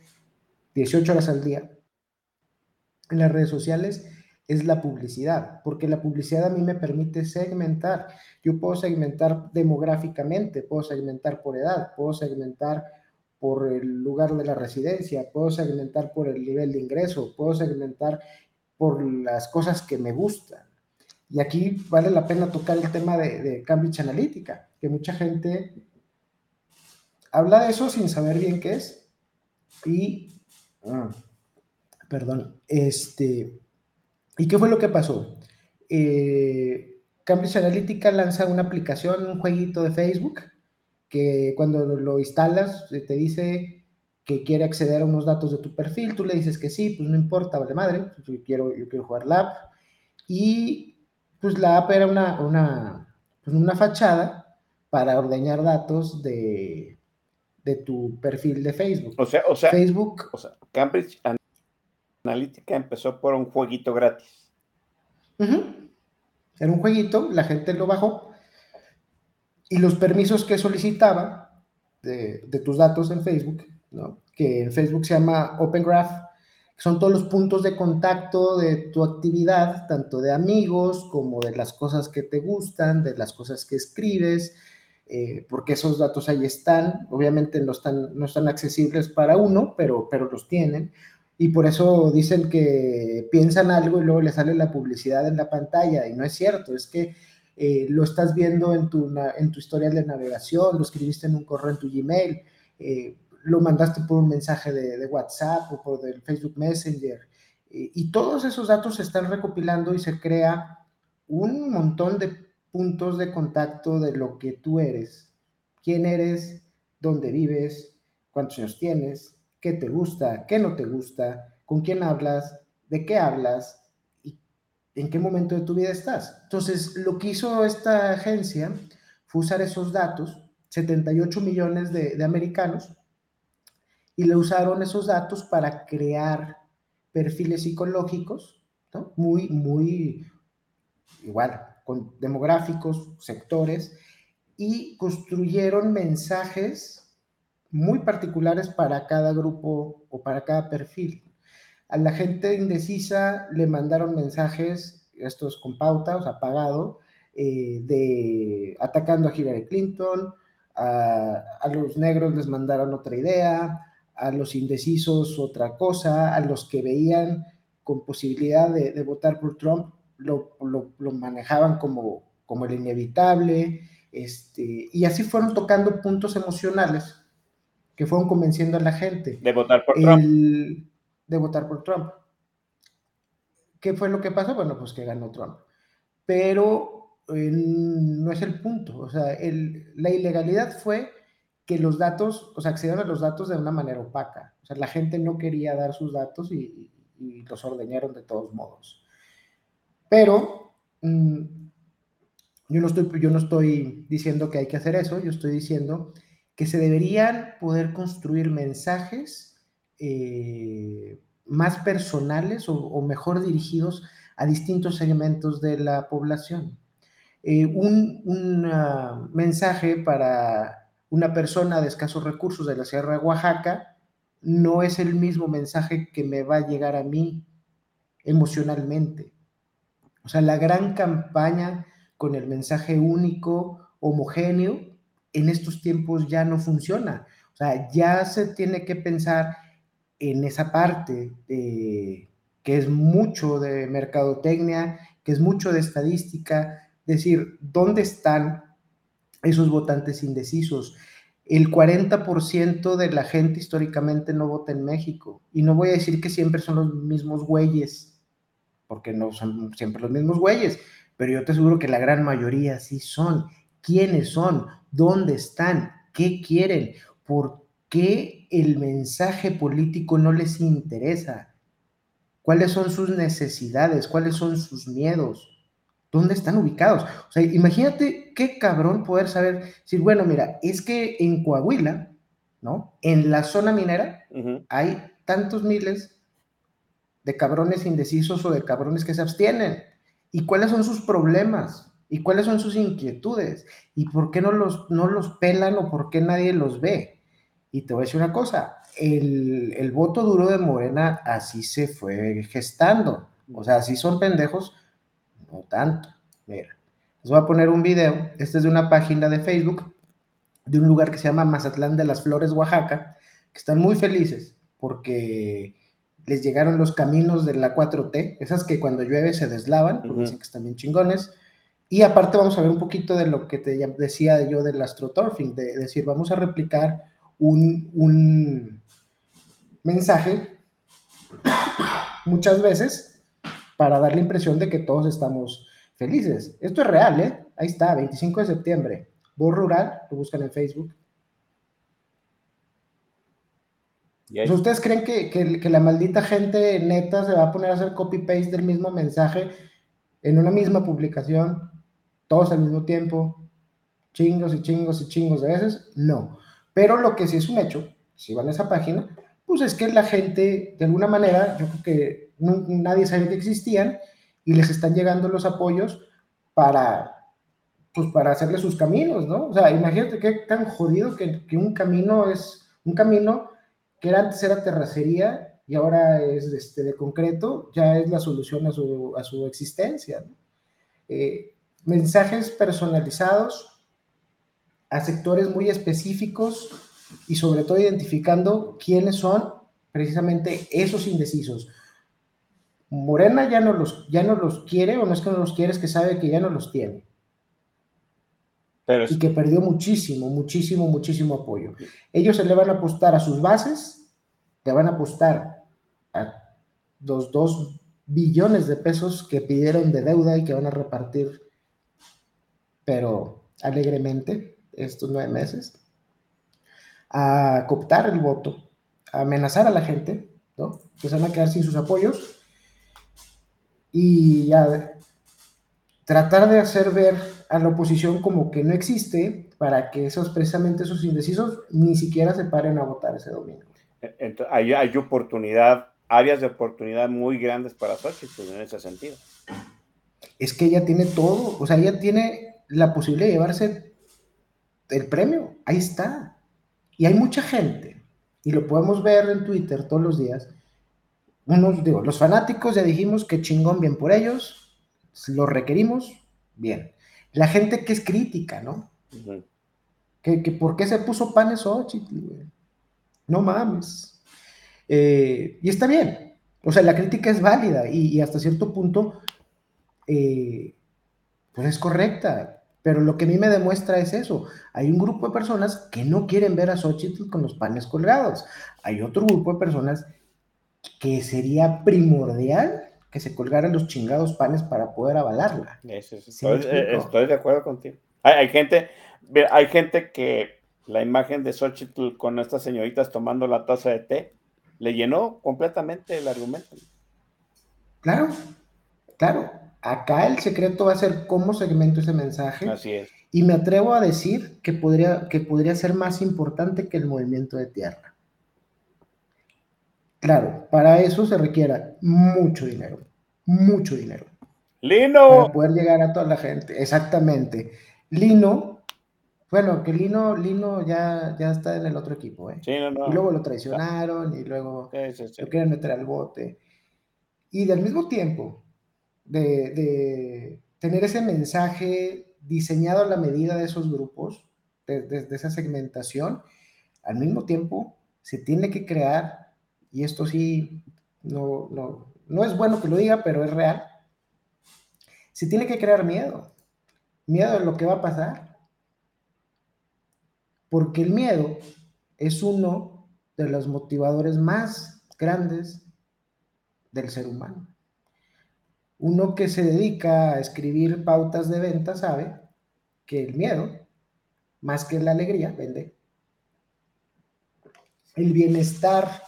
18 horas al día, en las redes sociales, es la publicidad, porque la publicidad a mí me permite segmentar. Yo puedo segmentar demográficamente, puedo segmentar por edad, puedo segmentar por el lugar de la residencia, puedo segmentar por el nivel de ingreso, puedo segmentar por las cosas que me gustan. Y aquí vale la pena tocar el tema de, de Cambridge Analytica, que mucha gente habla de eso sin saber bien qué es. Y, ah, perdón, este, ¿y qué fue lo que pasó? Eh, Cambridge Analytica lanza una aplicación, un jueguito de Facebook, que cuando lo instalas eh, te dice que quiere acceder a unos datos de tu perfil, tú le dices que sí, pues no importa, vale madre, pues yo quiero, yo quiero jugar la app. Y pues la app era una, una, pues, una fachada para ordeñar datos de, de tu perfil de Facebook. O sea, o sea, Facebook. o sea, Cambridge Analytica empezó por un jueguito gratis. Ujú. Era un jueguito, la gente lo bajó y los permisos que solicitaba de, tus datos en Facebook, que en Facebook se llama Open Graph, son todos los puntos de contacto de tu actividad, tanto de amigos como de las cosas que te gustan, de las cosas que escribes, eh, porque esos datos ahí están, obviamente no están, no están accesibles para uno, pero, pero los tienen. Y por eso dicen que piensan algo y luego le sale la publicidad en la pantalla, y no es cierto, es que eh, lo estás viendo en tu, en tu historial de navegación, lo escribiste en un correo en tu Gmail, eh, lo mandaste por un mensaje de, de WhatsApp o por el Facebook Messenger, eh, y todos esos datos se están recopilando y se crea un montón de puntos de contacto de lo que tú eres, quién eres, dónde vives, cuántos años tienes, qué te gusta, qué no te gusta, con quién hablas, de qué hablas en qué momento de tu vida estás. Entonces, lo que hizo esta agencia fue usar esos datos, 78 millones de, americanos, y le usaron esos datos para crear perfiles psicológicos. Muy, muy igual, con demográficos, sectores, y construyeron mensajes muy particulares para cada grupo o para cada perfil. A la gente indecisa le mandaron mensajes, estos con pauta, o sea, pagado, eh, de atacando a Hillary Clinton, a, a los negros les mandaron otra idea, a los indecisos otra cosa, a los que veían con posibilidad de, de votar por Trump, lo, lo, lo, manejaban como, como el inevitable, este, y así fueron tocando puntos emocionales que fueron convenciendo a la gente. De votar por el, Trump. De votar por Trump. ¿Qué fue lo que pasó? Bueno, pues que ganó Trump. Pero eh, no es el punto. O sea, la ilegalidad fue que los datos, o sea, accedieron a los datos de una manera opaca. O sea, la gente no quería dar sus datos y, los ordeñaron de todos modos. Pero mmm, yo, no estoy, yo no estoy diciendo que hay que hacer eso, yo estoy diciendo que se deberían poder construir mensajes eh, más personales o, mejor dirigidos a distintos segmentos de la población. Eh, un, uh, mensaje para una persona de escasos recursos de la Sierra de Oaxaca no es el mismo mensaje que me va a llegar a mí emocionalmente. O sea, la gran campaña con el mensaje único, homogéneo, en estos tiempos ya no funciona. O sea, ya se tiene que pensar en esa parte que es mucho de mercadotecnia, que es mucho de estadística, decir, ¿dónde están esos votantes indecisos? El 40% de la gente históricamente no vota en México. Y no voy a decir que siempre son los mismos güeyes, porque no son siempre los mismos güeyes, pero yo te aseguro que la gran mayoría sí son. ¿Quiénes son? ¿Dónde están? ¿Qué quieren? ¿Por qué el mensaje político no les interesa? ¿Cuáles son sus necesidades? ¿Cuáles son sus miedos? ¿Dónde están ubicados? O sea, imagínate qué cabrón poder saber, decir, bueno, mira, es que en Coahuila, ¿no? En la zona minera uh -huh. hay tantos miles de cabrones indecisos o de cabrones que se abstienen. ¿Y cuáles son sus problemas? ¿Y cuáles son sus inquietudes? ¿Y por qué no los, no los pelan o por qué nadie los ve? Y te voy a decir una cosa, el, el voto duro de Morena así se fue gestando. O sea, así son pendejos, no tanto. Mira, les voy a poner un video. Este es de una página de Facebook de un lugar que se llama Mazatlán de las Flores, Oaxaca, que están muy felices porque les llegaron los caminos de la 4T, esas que cuando llueve se deslavan, porque uh -huh. dicen que están bien chingones. Y aparte vamos a ver un poquito de lo que te decía yo del astroturfing, de decir, vamos a replicar un, un mensaje muchas veces para dar la impresión de que todos estamos felices. Esto es real, ¿eh? Ahí está, 25 de septiembre. Voz Rural, lo buscan en Facebook. ¿Y ¿Ustedes creen que, que, que, la maldita gente neta se va a poner a hacer copy-paste del mismo mensaje en una misma publicación, todos al mismo tiempo, chingos y chingos y chingos de veces? No. Pero lo que sí es un hecho, si van a esa página, pues es que la gente, de alguna manera, yo creo que nadie sabía que existían y les están llegando los apoyos para, pues para hacerle sus caminos, ¿no? O sea, imagínate qué tan jodido que, que un camino es, un camino que antes era terracería y ahora es este, de concreto, ya es la solución a su, a su existencia. Eh, mensajes personalizados a sectores muy específicos y sobre todo identificando quiénes son precisamente esos indecisos. Morena ya no los, ya no los quiere, o no es que no los quiere, es que sabe que ya no los tiene. Pero es... Y que perdió muchísimo, muchísimo, muchísimo apoyo. Ellos se le van a apostar a sus bases, le van a apostar a los dos billones de pesos que pidieron de deuda y que van a repartir, pero alegremente, estos nueve meses, a cooptar el voto, a amenazar a la gente, ¿no? Que se van a quedar sin sus apoyos y a tratar de hacer ver a la oposición como que no existe para que esos precisamente esos indecisos ni siquiera se paren a votar ese domingo. Entonces, hay, hay oportunidad, áreas de oportunidad muy grandes para Xochitl en ese sentido. Es que ella tiene todo, o sea, ella tiene la posibilidad de llevarse el premio, ahí está. Y hay mucha gente, y lo podemos ver en Twitter todos los días. Unos, digo, los fanáticos ya dijimos que chingón, bien por ellos, lo requerimos, bien. La gente que es crítica, ¿no? Que, que por qué se puso panes Xochitl, güey. No mames. Eh, y está bien. O sea, la crítica es válida y, y hasta cierto punto, eh, pues es correcta. Pero lo que a mí me demuestra es eso. Hay un grupo de personas que no quieren ver a Xochitl con los panes colgados. Hay otro grupo de personas que sería primordial que se colgaran los chingados panes para poder avalarla. Eso, eso, ¿Sí me estoy, eh, estoy de acuerdo contigo. Hay, hay gente, hay gente que la imagen de Xochitl con estas señoritas tomando la taza de té le llenó completamente el argumento. Claro, claro. Acá el secreto va a ser cómo segmento ese mensaje. Así es. Y me atrevo a decir que podría, que podría ser más importante que el movimiento de tierra. Claro, para eso se requiera mucho dinero, mucho dinero. Lino. Para poder llegar a toda la gente. Exactamente. Lino, bueno, que Lino, Lino ya, ya está en el otro equipo, ¿eh? Sí, no, no. Y luego lo traicionaron y luego Sí, lo quieren meter al bote. Y al mismo tiempo, de, tener ese mensaje diseñado a la medida de esos grupos, de esa segmentación, al mismo tiempo se tiene que crear, y esto sí, no, no, no es bueno que lo diga, pero es real, se tiene que crear miedo, miedo de lo que va a pasar, porque el miedo es uno de los motivadores más grandes del ser humano. Uno que se dedica a escribir pautas de venta sabe que el miedo, más que la alegría, vende. El bienestar,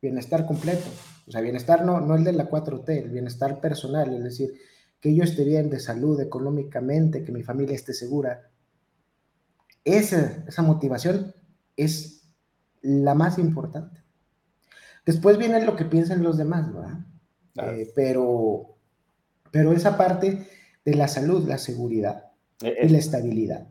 bienestar completo, o sea, bienestar no, no el de la 4T, el bienestar personal, es decir, que yo esté bien de salud, económicamente, que mi familia esté segura. Esa, esa motivación es la más importante. Después viene lo que piensan los demás, ¿verdad? Claro. Eh, pero, pero esa parte de la salud, la seguridad Eh, y eh, la estabilidad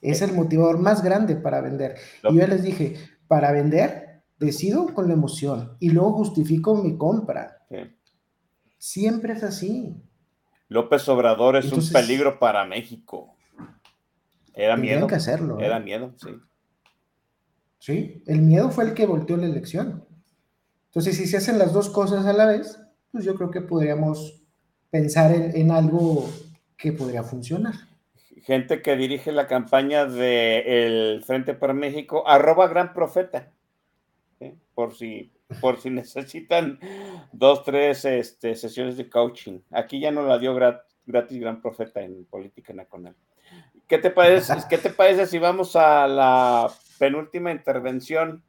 es el motivador más grande para vender. Lo- Y yo les dije, para vender, decido con la emoción y luego justifico mi compra. Siempre es así. López Obrador es Entonces- un peligro para México. Era miedo. que hacerlo, ¿eh? Era miedo, sí. Sí, el miedo fue el que volteó la elección. Entonces, si se hacen las dos cosas a la vez, pues yo creo que podríamos pensar en, algo que podría funcionar. Gente que dirige la campaña del Frente por México, arroba gran profeta. Por si, por si necesitan dos, tres este, sesiones de coaching. Aquí ya no la dio grat- gratis gran profeta en política nacional. ¿Qué te parece, ¿Qué te parece si vamos a la penúltima intervención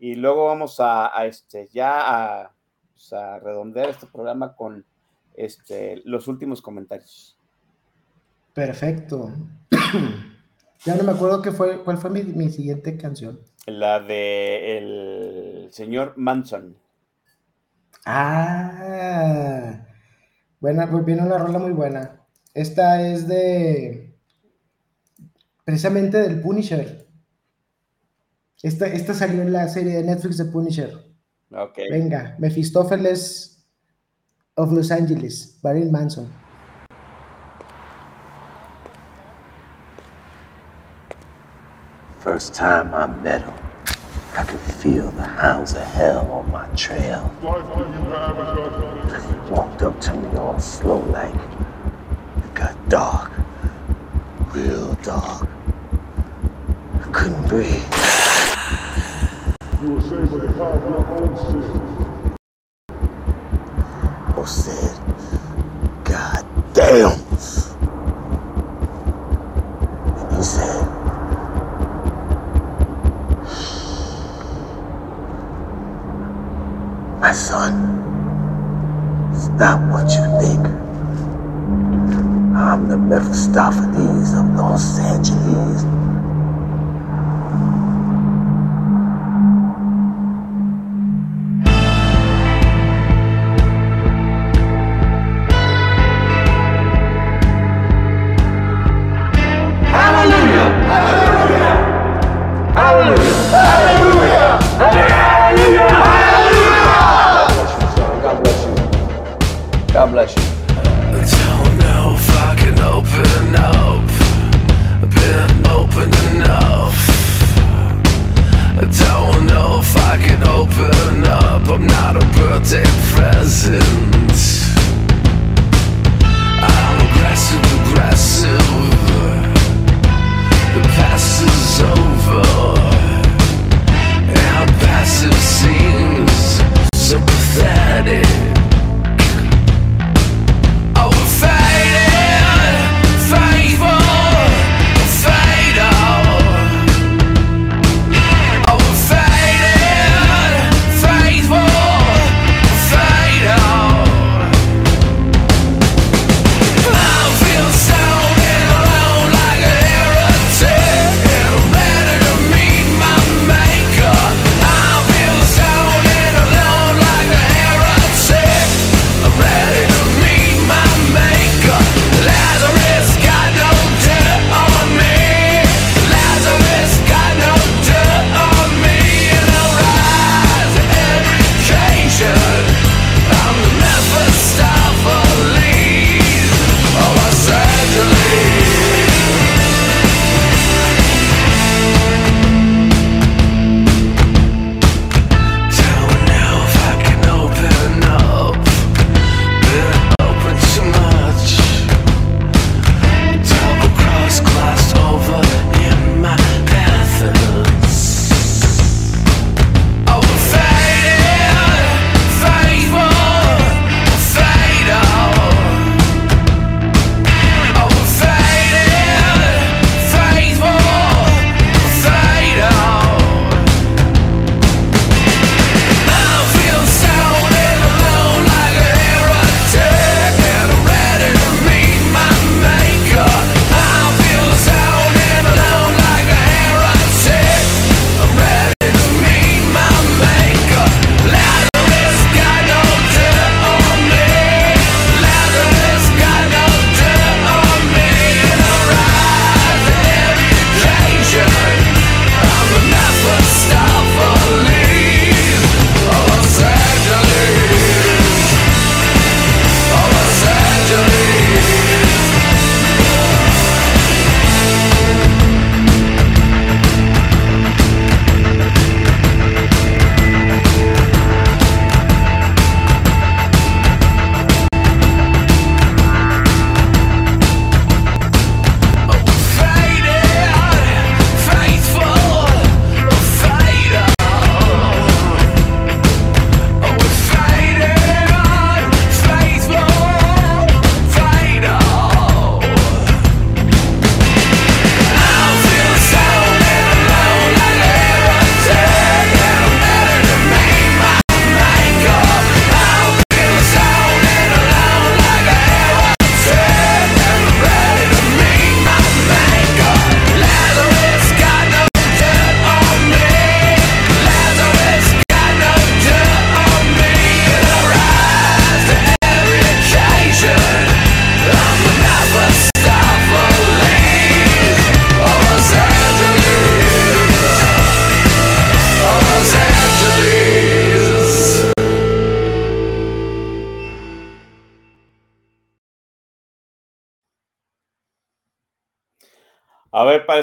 y luego vamos a, a, este, ya a, pues, a redondear este programa con este, los últimos comentarios? Perfecto. ya no me acuerdo qué fue, cuál fue mi, mi siguiente canción. La de el señor Manson. Ah, buena, pues viene una rola muy buena. Esta es de precisamente del Punisher. Esta, esta salió en la serie de Netflix de Punisher. Ok. Venga, Mefistófeles of Los Angeles, Barry Manson. First time I met him, I could feel the hounds of hell on my trail. He walked up to me all slow like. It got dark. Real dark. I couldn't breathe. You will say, by the power of your own sin. Or said, God damn.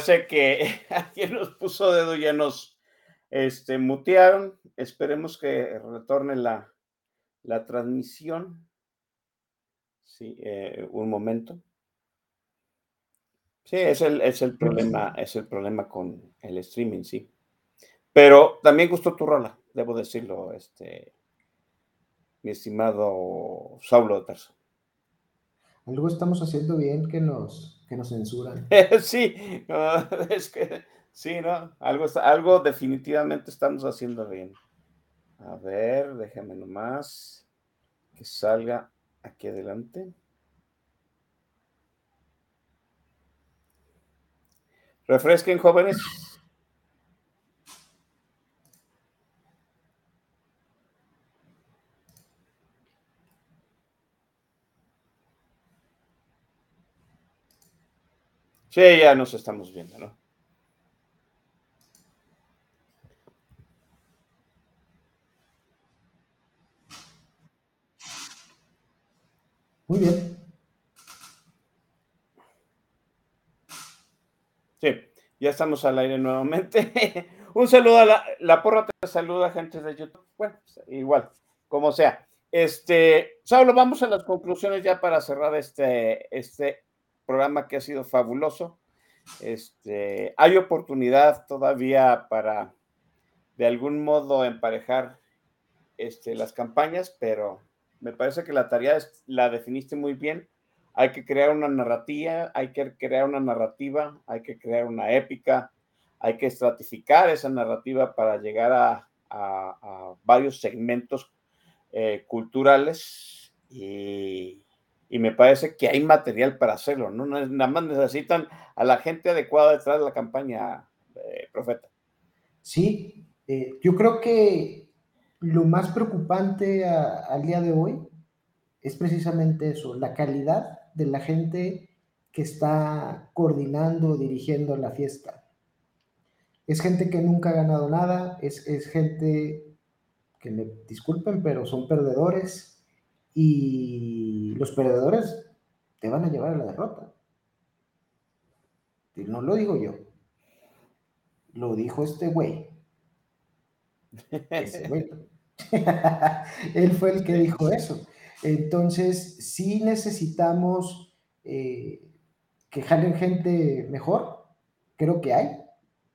Parece que alguien nos puso dedo, ya nos este, mutearon. Esperemos que retorne la, la transmisión. Sí, eh, un momento. Sí, es el, es el problema, es el problema con el streaming, sí. Pero también gustó tu rola, debo decirlo, este, mi estimado Saulo de Tarso. Algo estamos haciendo bien que nos, que nos censuran. sí, es que sí, ¿no? Algo, algo definitivamente estamos haciendo bien. A ver, déjame nomás que salga aquí adelante. Refresquen, jóvenes. Sí, ya nos estamos viendo, ¿no? Muy bien. Sí, ya estamos al aire nuevamente. Un saludo a la, la porra te saluda, gente de YouTube. Bueno, pues, igual, como sea. Este, Saulo, vamos a las conclusiones ya para cerrar este, este programa que ha sido fabuloso. Este, hay oportunidad todavía para de algún modo emparejar este, las campañas, pero me parece que la tarea es- la definiste muy bien. Hay que crear una narrativa, hay que crear una narrativa, hay que crear una épica, hay que estratificar esa narrativa para llegar a, a- varios segmentos eh, culturales y, y me parece que hay material para hacerlo, ¿no? Nada más necesitan a la gente adecuada detrás de la campaña, eh, profeta. Sí, eh, yo creo que lo más preocupante al día de hoy es precisamente eso, la calidad de la gente que está coordinando, dirigiendo la fiesta. Es gente que nunca ha ganado nada, es, es gente que me disculpen, pero son perdedores y los perdedores te van a llevar a la derrota. Y no lo digo yo, lo dijo este güey. Güey. Él fue el que dijo eso. Entonces, sí necesitamos eh, que jalen gente mejor. Creo que hay.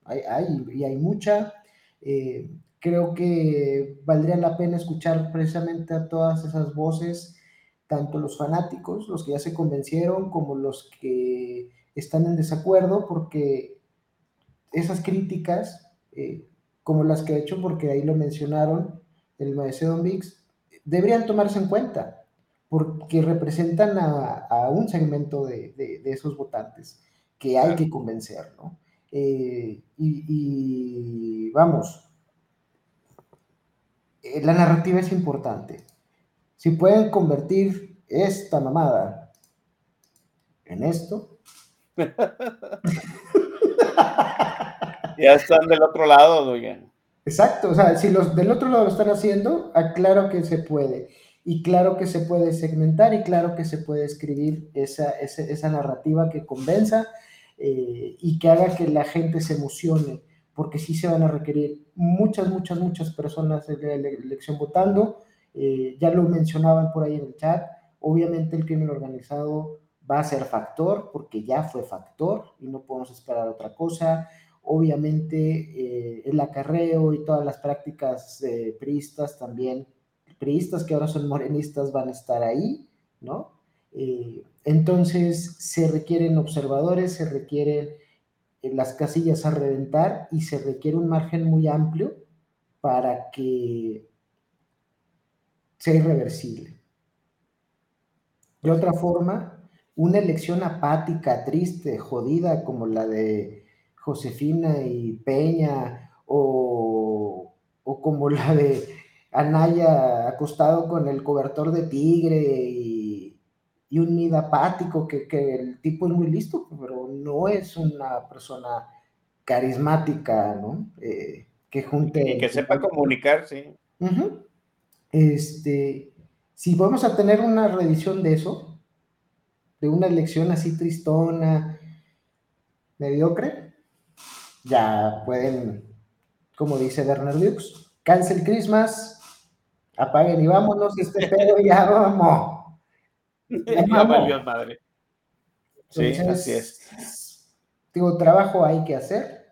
Hay, hay y hay mucha. Eh, creo que valdría la pena escuchar precisamente a todas esas voces, tanto los fanáticos, los que ya se convencieron, como los que están en desacuerdo, porque esas críticas, eh, como las que he hecho, porque ahí lo mencionaron, el maestro Don Vix, deberían tomarse en cuenta, porque representan a, a un segmento de, de, de, esos votantes que hay que convencer, ¿no? Eh, y, y, vamos, eh, la narrativa es importante. Si pueden convertir esta mamada en esto, ya están del otro lado, doña. Exacto, o sea, si los del otro lado lo están haciendo, claro que se puede. Y claro que se puede segmentar y claro que se puede escribir esa, esa, esa narrativa que convenza eh, y que haga que la gente se emocione, porque sí se van a requerir muchas, muchas, muchas personas en la elección votando. Eh, ya lo mencionaban por ahí en el chat. Obviamente el crimen organizado va a ser factor, porque ya fue factor y no podemos esperar otra cosa obviamente eh, el acarreo y todas las prácticas eh, priistas también, priistas que ahora son morenistas van a estar ahí, ¿no? Eh, entonces se requieren observadores, se requieren las casillas a reventar y se requiere un margen muy amplio para que sea irreversible. De otra forma, una elección apática, triste, jodida como la de Josefina y Peña, o, o, como la de Anaya acostado con el cobertor de tigre y, y un nido apático, que, que, el tipo es muy listo, pero no es una persona carismática, ¿no? Eh, que junte... Y que sepa comunicar, sí. Uh -huh. Este, si vamos a tener una revisión de eso, de una elección así tristona, mediocre, ya pueden, como dice Bernard Dukes, cancel Christmas, apaguen y vámonos, este pedo ya vamos. Ya valió madre. Sí, Entonces, así es. Digo, trabajo hay que hacer.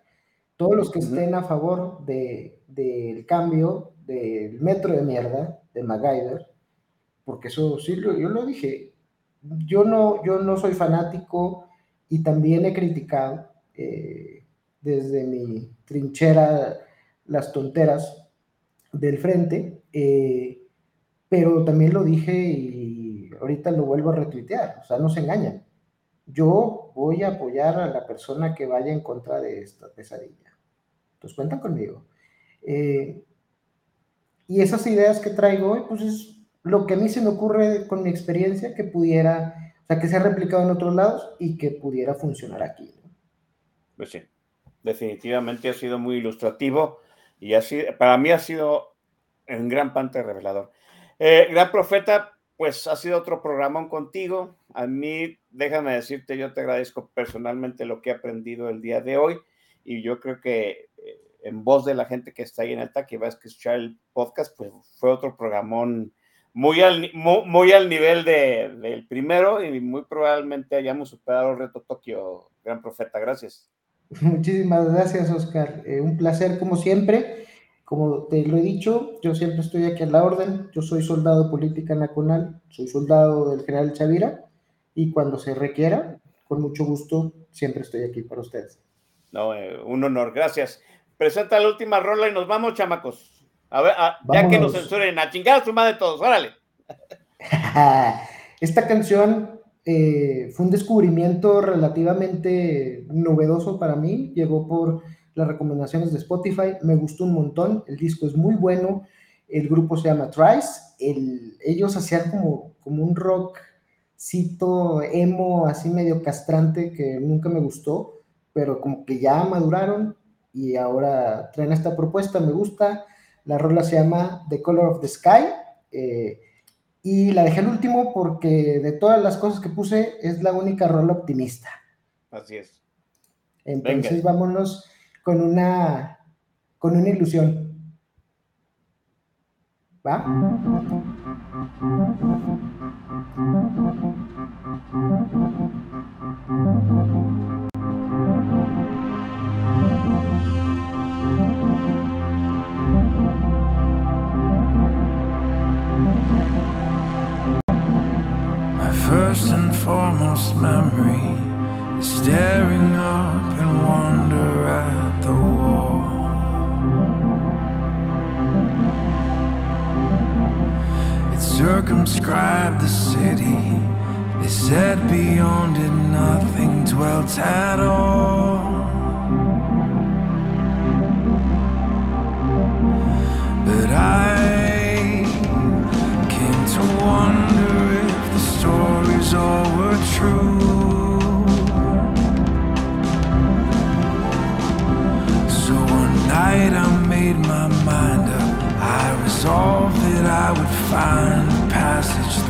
Todos los que estén a favor de, del cambio del metro de mierda de MacGyver, porque eso sí, lo- yo lo dije, yo no, yo no soy fanático y también he criticado eh, desde mi trinchera las tonteras del frente, eh, pero también lo dije y ahorita lo vuelvo a retuitear, o sea, no se engañan. Yo voy a apoyar a la persona que vaya en contra de esta pesadilla. Entonces cuentan conmigo. Eh, y esas ideas que traigo, eh, pues es lo que a mí se me ocurre con mi experiencia que pudiera, o sea, que se ha replicado en otros lados y que pudiera funcionar aquí. Pues sí, definitivamente ha sido muy ilustrativo y así, para mí ha sido en gran parte revelador. Eh, gran profeta, pues ha sido otro programón contigo. A mí, déjame decirte, yo te agradezco personalmente lo que he aprendido el día de hoy y yo creo que eh, en voz de la gente que está ahí en alta, que va a escuchar el podcast, pues fue otro programón muy al, muy, al nivel de- del primero y muy probablemente hayamos superado el reto Tokio, gran profeta. Gracias. Muchísimas gracias, Oscar. Eh, un placer como siempre. Como te lo he dicho, yo siempre estoy aquí a la orden. Yo soy soldado de política nacional, soy soldado del general Chavira y cuando se requiera, con mucho gusto, siempre estoy aquí para ustedes. No, eh, un honor, gracias. Presenta la última rola y nos vamos, chamacos. A ver, a- ya que nos censuren, a chingar a su madre todos, órale. Esta canción eh, fue un descubrimiento relativamente novedoso para mí. Llegó por las recomendaciones de Spotify. Me gustó un montón. El disco es muy bueno. El grupo se llama Trice. El- ellos hacían como, como un rockcito emo, así medio castrante, que nunca me gustó, pero como que ya maduraron y ahora traen esta propuesta. Me gusta. La rola se llama The Color of the Sky. eh, y la dejé al último porque de todas las cosas que puse es la única rola optimista. Así es. Entonces Venga. vámonos con una con una ilusión. ¿Va? First and foremost memory staring up in wonder circumscribed the city. They said beyond it nothing dwelt at all. But I came to wonder if the stories all were true. So one night I made my mind up. I resolved that I would find passage